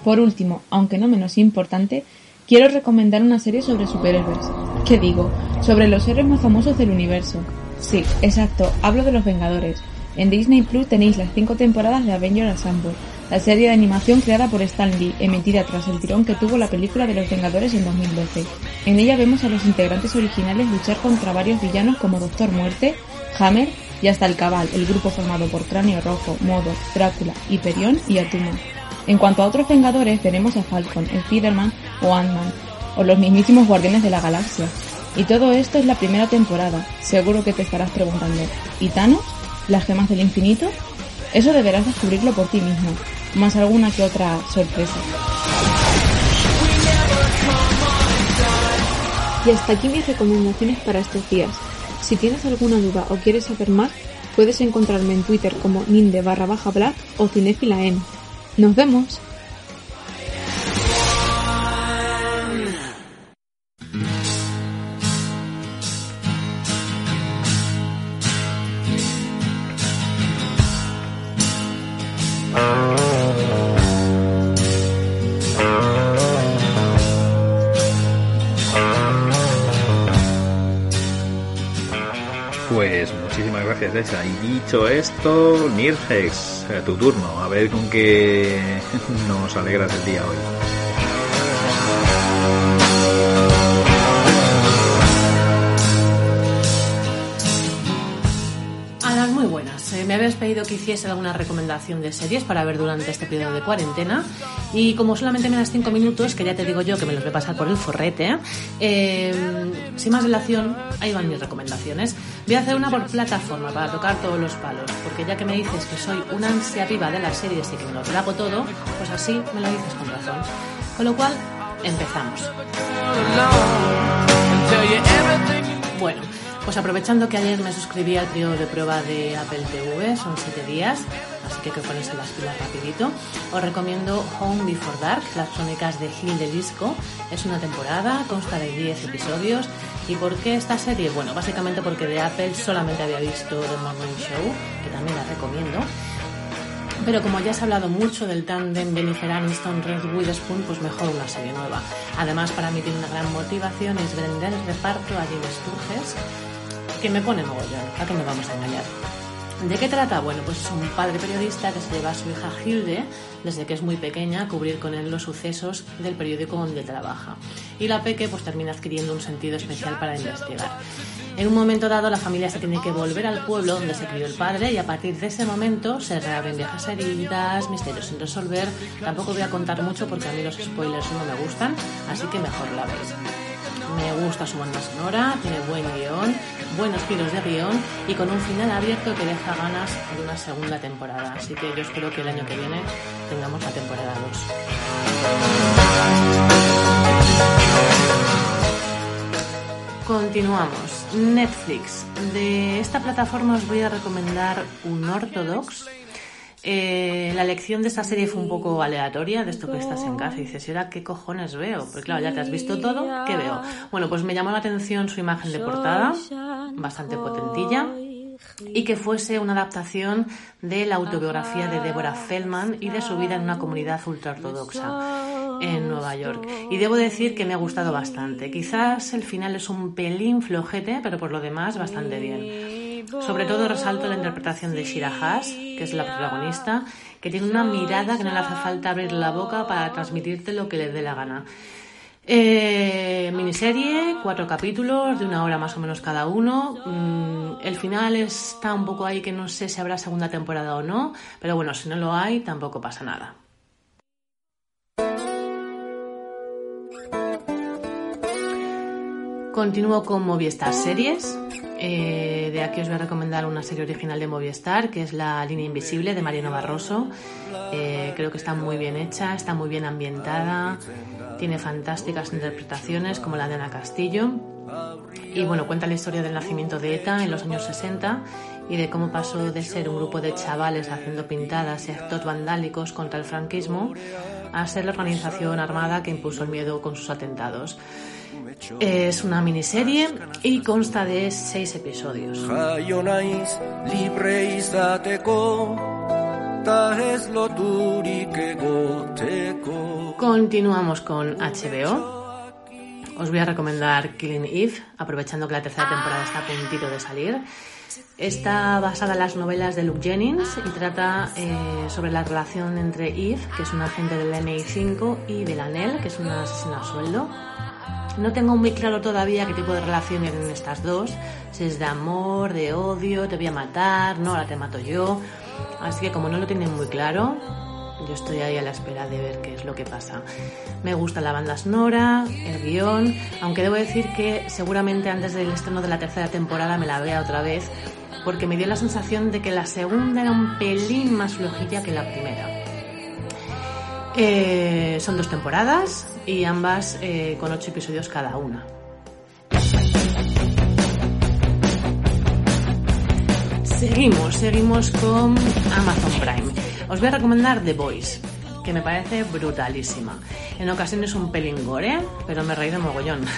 Por último, aunque no menos importante, quiero recomendar una serie sobre superhéroes. ¿Qué digo? Sobre los héroes más famosos del universo. Sí, exacto, hablo de los Vengadores. En Disney Plus tenéis las cinco temporadas de Avengers Assemble, la serie de animación creada por Stan Lee, emitida tras el tirón que tuvo la película de los Vengadores en 2012. En ella vemos a los integrantes originales luchar contra varios villanos como Doctor Muerte, Hammer y hasta el Cabal, el grupo formado por Cráneo Rojo, Modo, Drácula, Hyperion y Atuma. En cuanto a otros Vengadores tenemos a Falcon, Spider-Man o Ant-Man, o los mismísimos Guardianes de la Galaxia. Y todo esto es la primera temporada. Seguro que te estarás preguntando, ¿y Thanos? ¿Las gemas del infinito? Eso deberás descubrirlo por ti mismo, más alguna que otra sorpresa. Y hasta aquí mis recomendaciones para estos días. Si tienes alguna duda o quieres saber más, Puedes encontrarme en Twitter como ninde barra baja black o cinefila en. ¡Nos vemos! Gracias, Esa. Y dicho esto, Nirgex, eh, tu turno. A ver con qué *laughs* nos alegras el día hoy. A las muy buenas. Eh, me habéis pedido que hiciese alguna recomendación de series para ver durante este periodo de cuarentena. Y como solamente me das 5 minutos, que ya te digo yo que me los voy a pasar por el forrete, eh, sin más dilación, ahí van mis recomendaciones. Voy a hacer una por plataforma para tocar todos los palos, porque ya que me dices que soy una ansia viva de las series y que me lo trago todo, pues así me lo dices con razón. Con lo cual, empezamos. Bueno, pues aprovechando que ayer me suscribí al periodo de prueba de Apple TV, son 7 días, así que hay que ponerse las pilas rapidito, os recomiendo Home Before Dark, las crónicas de Gil de Disco. Es una temporada, consta de 10 episodios. ¿Y por qué esta serie? Bueno, básicamente porque de Apple solamente había visto The Morning Show, que también la recomiendo. Pero como ya se ha hablado mucho del tándem Jennifer Aniston Reese Witherspoon, pues mejor una serie nueva. Además, para mí tiene una gran motivación, es vender el reparto a Jim Sturges, que me pone mogollón, a que nos vamos a engañar. ¿De qué trata? Bueno, pues es un padre periodista que se lleva a su hija Hilde, desde que es muy pequeña, a cubrir con él los sucesos del periódico donde trabaja. Y la peque pues termina adquiriendo un sentido especial para investigar. En un momento dado la familia se tiene que volver al pueblo donde se crió el padre y a partir de ese momento se reabren viejas heridas, misterios sin resolver. Tampoco voy a contar mucho porque a mí los spoilers no me gustan, así que mejor la veis. Me gusta su banda sonora, tiene buen guion, buenos giros de guion y con un final abierto que deja ganas de una segunda temporada. Así que yo espero que el año que viene tengamos la temporada 2. Continuamos. Netflix. De esta plataforma os voy a recomendar un Orthodox. Eh, la elección de esta serie fue un poco aleatoria, de esto que estás en casa y dices, ¿y ahora qué cojones veo? Porque claro, ya te has visto todo, ¿qué veo? Bueno, pues me llamó la atención su imagen de portada, bastante potentilla, y que fuese una adaptación de la autobiografía de Deborah Feldman y de su vida en una comunidad ultraortodoxa en Nueva York. Y debo decir que me ha gustado bastante. Quizás el final es un pelín flojete, pero por lo demás bastante bien. Sobre todo resalto la interpretación de Shira Haas, que es la protagonista, que tiene una mirada que no le hace falta abrir la boca para transmitirte lo que le dé la gana. Eh, miniserie, cuatro capítulos, de una hora más o menos cada uno. Mm, el final está un poco ahí que no sé si habrá segunda temporada o no, pero bueno, si no lo hay, tampoco pasa nada. Continúo con Movistar Series. Eh, de aquí os voy a recomendar una serie original de Movistar, que es La línea invisible de Mariano Barroso. Eh, creo que está muy bien hecha, está muy bien ambientada, tiene fantásticas interpretaciones como la de Ana Castillo. Y bueno, cuenta la historia del nacimiento de ETA en los años 60 y de cómo pasó de ser un grupo de chavales haciendo pintadas y actos vandálicos contra el franquismo a ser la organización armada que impuso el miedo con sus atentados. Es una miniserie y consta de seis episodios. Continuamos con HBO. Os voy a recomendar Killing Eve, aprovechando que la tercera temporada está a puntito de salir. Está basada en las novelas de Luke Jennings y trata eh, sobre la relación entre Eve, que es un agente del MI5, y Delanel, que es una asesina a sueldo. No tengo muy claro todavía qué tipo de relación tienen estas dos, si es de amor, de odio, te voy a matar, no, ahora te mato yo. Así que como no lo tienen muy claro, yo estoy ahí a la espera de ver qué es lo que pasa. Me gusta la banda sonora, el guion, aunque debo decir que seguramente antes del estreno de la tercera temporada me la vea otra vez, porque me dio la sensación de que la segunda era un pelín más flojilla que la primera. Eh, son dos temporadas y ambas eh, con ocho episodios cada una. Seguimos, seguimos con Amazon Prime. Os voy a recomendar The Voice, que me parece brutalísima. En ocasiones un pelín gore, pero me reí de mogollón. *laughs*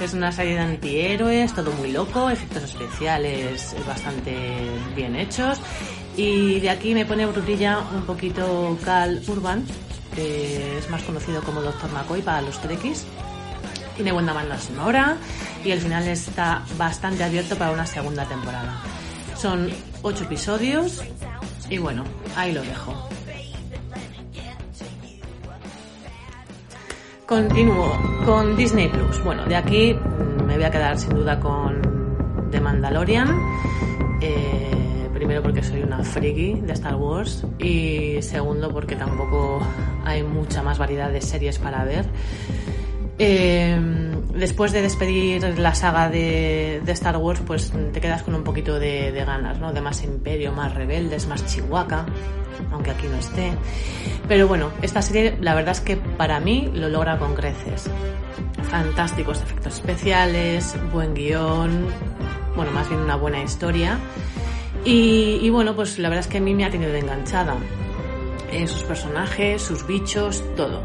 Es una serie de antihéroes, todo muy loco, efectos especiales bastante bien hechos. Y de aquí me pone brutilla un poquito Cal Urban, que es más conocido como Dr. McCoy para los trekkies. Tiene buena banda sonora y el final está bastante abierto para una segunda temporada. Son ocho episodios y bueno, ahí lo dejo. Continúo con Disney Plus. Bueno, de aquí me voy a quedar sin duda con The Mandalorian. Eh, porque soy una friki de Star Wars y segundo porque tampoco hay mucha más variedad de series para ver. Eh, después de despedir la saga de, de Star Wars, pues te quedas con un poquito de, de ganas, ¿no? De más imperio, más rebeldes, más chihuahua, aunque aquí no esté. Pero bueno, esta serie la verdad es que para mí lo logra con creces. Fantásticos efectos especiales, buen guion, bueno, más bien una buena historia. Y, y bueno, pues la verdad es que a mí me ha tenido enganchada. Eh, sus personajes, sus bichos, todo.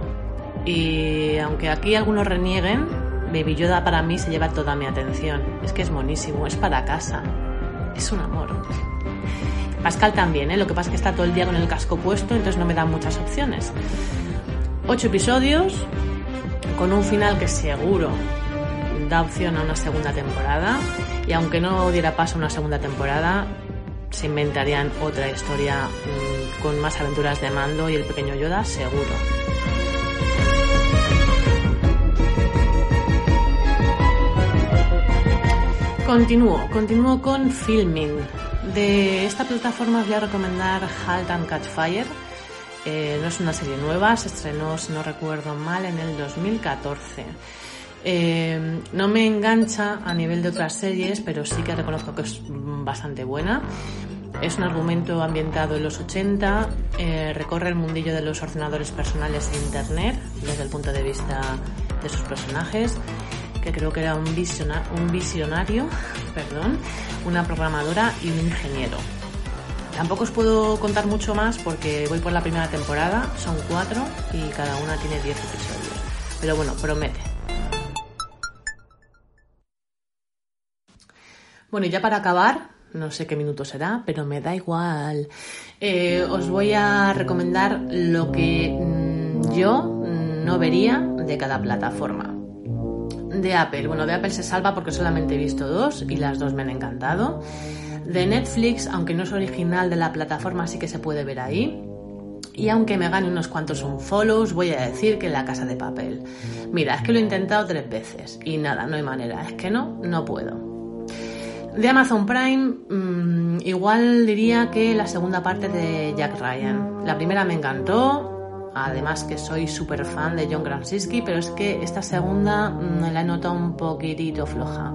Y aunque aquí algunos renieguen, Baby Yoda para mí se lleva toda mi atención. Es que es monísimo, es para casa. Es un amor. Pascal también, ¿eh? lo que pasa es que está todo el día con el casco puesto, entonces no me da muchas opciones. Ocho episodios, con un final que seguro da opción a una segunda temporada, y aunque no diera paso a una segunda temporada, se inventarían otra historia mmm, con más aventuras de mando y el pequeño Yoda, seguro. Continúo, continúo con Filming. De esta plataforma os voy a recomendar Halt and Catch Fire. Eh, no es una serie nueva, se estrenó, si no recuerdo mal, en el 2014. Eh, no me engancha a nivel de otras series, pero sí que reconozco que es bastante buena. Es un argumento ambientado en los 80, eh, recorre el mundillo de los ordenadores personales e Internet desde el punto de vista de sus personajes que creo que era un, un visionario, *laughs* perdón, una programadora y un ingeniero. Tampoco os puedo contar mucho más porque voy por la primera temporada, son cuatro y cada una tiene diez episodios. Pero bueno, promete. Bueno, y ya para acabar, no sé qué minuto será, pero me da igual. Eh, os voy a recomendar lo que mmm, yo no vería de cada plataforma de Apple. Bueno, de Apple se salva porque solamente he visto dos y las dos me han encantado. De Netflix, aunque no es original de la plataforma, sí que se puede ver ahí. Y aunque me gane unos cuantos unfollows, voy a decir que la casa de papel. Mira, es que lo he intentado tres veces y nada, no hay manera. Es que no, no puedo. De Amazon Prime, mmm, igual diría que la segunda parte de Jack Ryan. La primera me encantó, además que soy súper fan de John Krasinski, pero es que esta segunda me la he notado un poquitito floja.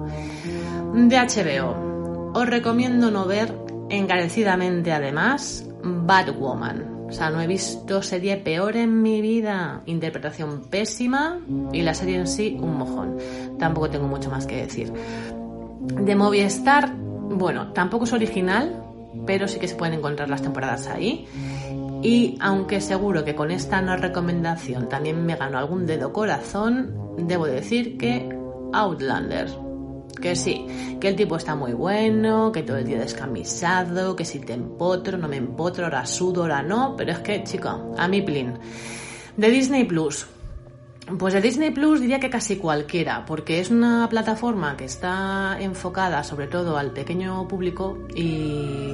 De HBO, os recomiendo no ver, encarecidamente además, Batwoman. O sea, no he visto serie peor en mi vida. Interpretación pésima y la serie en sí un mojón. Tampoco tengo mucho más que decir. De Movistar, bueno, tampoco es original, pero sí que se pueden encontrar las temporadas ahí. Y aunque seguro que con esta no recomendación también me gano algún dedo corazón, debo decir que Outlander. Que sí, que el tipo está muy bueno, que todo el día descamisado, que si te empotro, no me empotro, ahora sudo, ahora no, pero es que, chico, a mi plin. De Disney Plus. Pues de Disney Plus diría que casi cualquiera, porque es una plataforma que está enfocada sobre todo al pequeño público y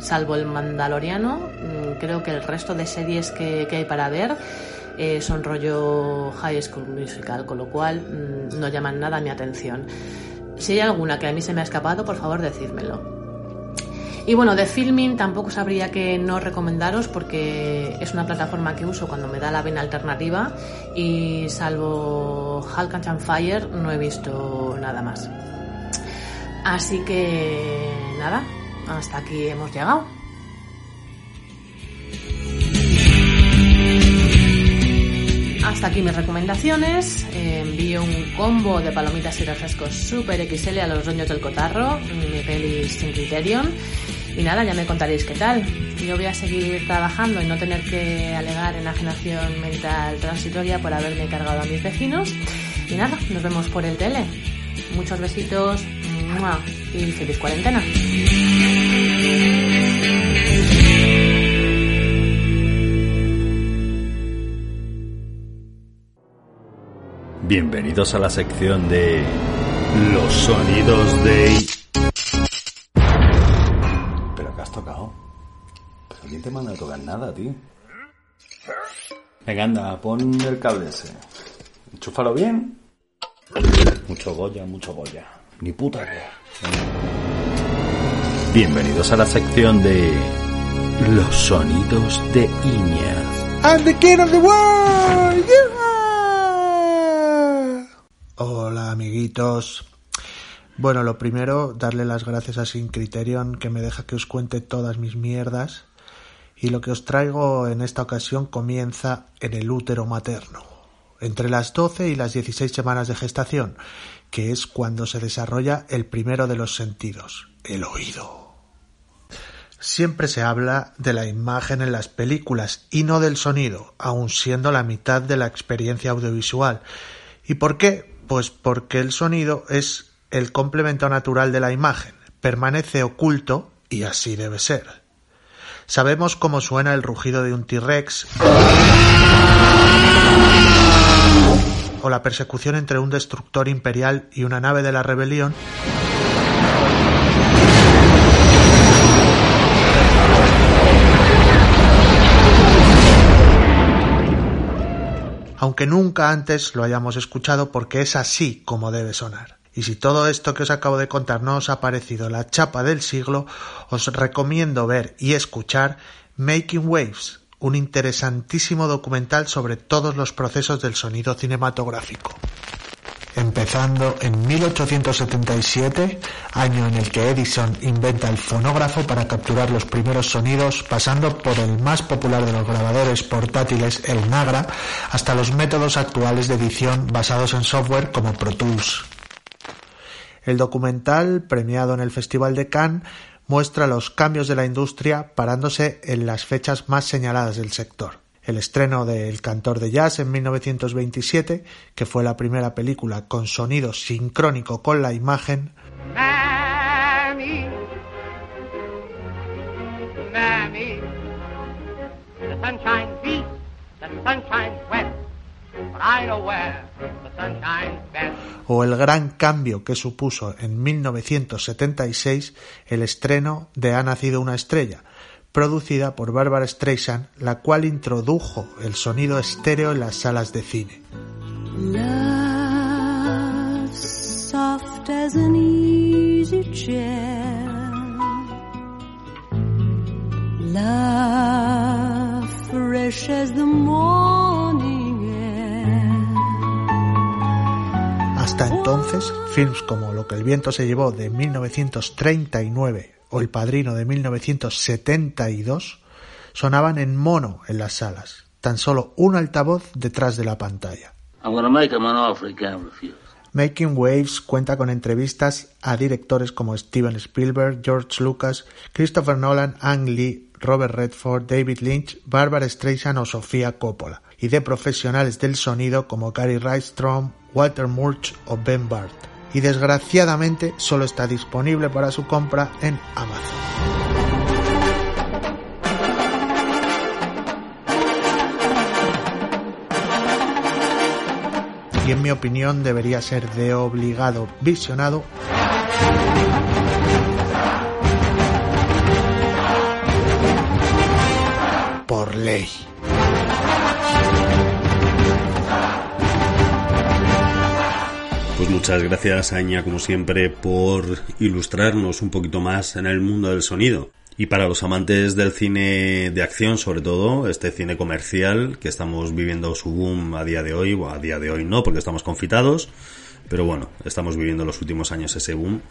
salvo el Mandaloriano, creo que el resto de series que, hay para ver eh, son rollo High School Musical, con lo cual mmm, no llaman nada mi atención. Si hay alguna que a mí se me ha escapado, por favor decídmelo. Y bueno, de filming tampoco sabría que no recomendaros porque es una plataforma que uso cuando me da la vena alternativa y salvo Hulk and Fire no he visto nada más. Así que nada, hasta aquí hemos llegado. Hasta aquí mis recomendaciones. Eh, envío un combo de palomitas y refrescos super XL a los dueños del cotarro, mi peli sin criterion. Y nada, ya me contaréis qué tal. Yo voy a seguir trabajando y no tener que alegar enajenación mental transitoria por haberme cargado a mis vecinos. Y nada, nos vemos por el tele. Muchos besitos y feliz cuarentena. Bienvenidos a la sección de los sonidos de... quién te manda a tocar nada, tío? Venga, anda, pon el cable ese. Enchúfalo bien. Mucho Goya, mucho Goya. Ni puta idea. Bienvenidos a la sección de los sonidos de Iña. I'm the king of the world. Yeah. Hola amiguitos. Bueno, lo primero, darle las gracias a Sin Criterion que me deja que os cuente todas mis mierdas. Y lo que os traigo en esta ocasión comienza en el útero materno, entre las 12 y las 16 semanas de gestación, que es cuando se desarrolla el primero de los sentidos, el oído. Siempre se habla de la imagen en las películas y no del sonido, aun siendo la mitad de la experiencia audiovisual. ¿Y por qué? Pues porque el sonido es el complemento natural de la imagen, permanece oculto y así debe ser. Sabemos cómo suena el rugido de un T-Rex o la persecución entre un destructor imperial y una nave de la rebelión aunque nunca antes lo hayamos escuchado porque es así como debe sonar. Y si todo esto que os acabo de contar no os ha parecido la chapa del siglo, os recomiendo ver y escuchar Making Waves, un interesantísimo documental sobre todos los procesos del sonido cinematográfico. Empezando en 1877, año en el que Edison inventa el fonógrafo para capturar los primeros sonidos, pasando por el más popular de los grabadores portátiles, el Nagra, hasta los métodos actuales de edición basados en software como Pro Tools. El documental, premiado en el Festival de Cannes, muestra los cambios de la industria parándose en las fechas más señaladas del sector. El estreno de El cantor de jazz en 1927, que fue la primera película con sonido sincrónico con la imagen, Mammy, Mammy, the sunshine the sunshine's wet, o el gran cambio que supuso en 1976 el estreno de Ha nacido una estrella, producida por Barbara Streisand, la cual introdujo el sonido estéreo en las salas de cine. Love soft as an easy chair. Love fresh as the morning Hasta entonces, films como Lo que el viento se llevó de 1939 o El padrino de 1972 sonaban en mono en las salas, tan solo un altavoz detrás de la pantalla. Making Waves cuenta con entrevistas a directores como Steven Spielberg, George Lucas, Christopher Nolan, Ang Lee, Robert Redford, David Lynch, Barbara Streisand o Sofía Coppola, y de profesionales del sonido como Gary Rydstrom, Walter Murch o Ben Bart. Y desgraciadamente solo está disponible para su compra en Amazon. y en mi opinión debería ser de obligado visionado por ley. Pues muchas gracias, Aña, como siempre, por ilustrarnos un poquito más en el mundo del sonido. Y para los amantes del cine de acción, sobre todo, este cine comercial, que estamos viviendo su boom a día de hoy, a día de hoy no, porque estamos confitados, pero bueno, estamos viviendo los últimos años ese boom.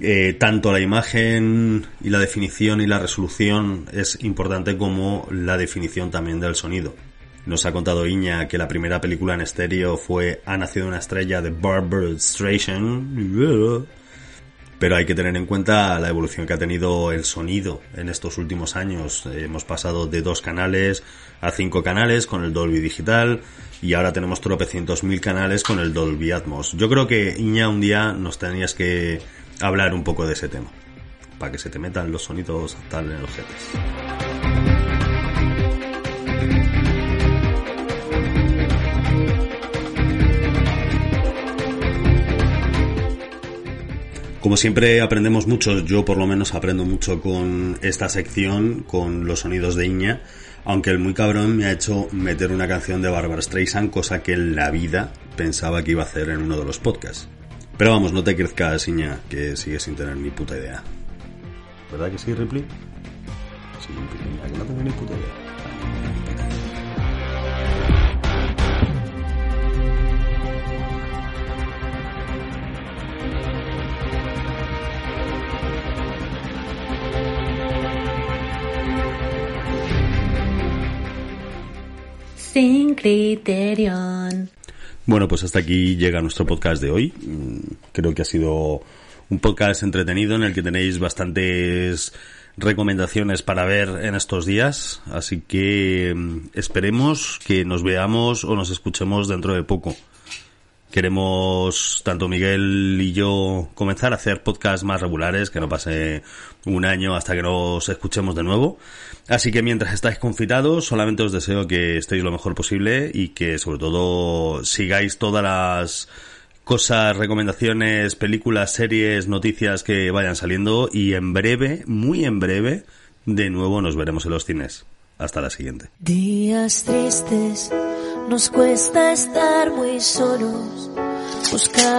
Eh, tanto la imagen y la definición y la resolución es importante como la definición también del sonido. Nos ha contado Iña que la primera película en estéreo fue Ha nacido una estrella de Barbara Streisand pero hay que tener en cuenta la evolución que ha tenido el sonido en estos últimos años. Hemos pasado de dos canales a cinco canales con el Dolby Digital y ahora tenemos tropecientos mil canales con el Dolby Atmos. Yo creo que Iña un día nos tenías que hablar un poco de ese tema, para que se te metan los sonidos tal en los jetes. Como siempre aprendemos mucho, yo por lo menos aprendo mucho con esta sección, con los sonidos de Iña, aunque el muy cabrón me ha hecho meter una canción de Barbara Streisand, cosa que en la vida pensaba que iba a hacer en uno de los podcasts. Pero vamos, no te crezcas, Iña, que sigues sin tener ni puta idea. ¿Verdad que sí, Ripley? Sí, Ripley, que no tengo ni puta idea. Sin. Bueno, pues hasta aquí llega nuestro podcast de hoy. Mm, Creo que ha sido un podcast entretenido en el que tenéis bastantes recomendaciones para ver en estos días. Así que mm, esperemos que nos veamos o nos escuchemos dentro de poco. Queremos, tanto Miguel y yo, comenzar a hacer podcasts más regulares, que no pase un año hasta que nos escuchemos de nuevo. Así que mientras estáis confitados, solamente os deseo que estéis lo mejor posible y que sobre todo sigáis todas las cosas, recomendaciones, películas, series, noticias que vayan saliendo y en breve, muy en breve, de nuevo nos veremos en los cines. Hasta la siguiente. Nos cuesta estar muy solos. Buscar.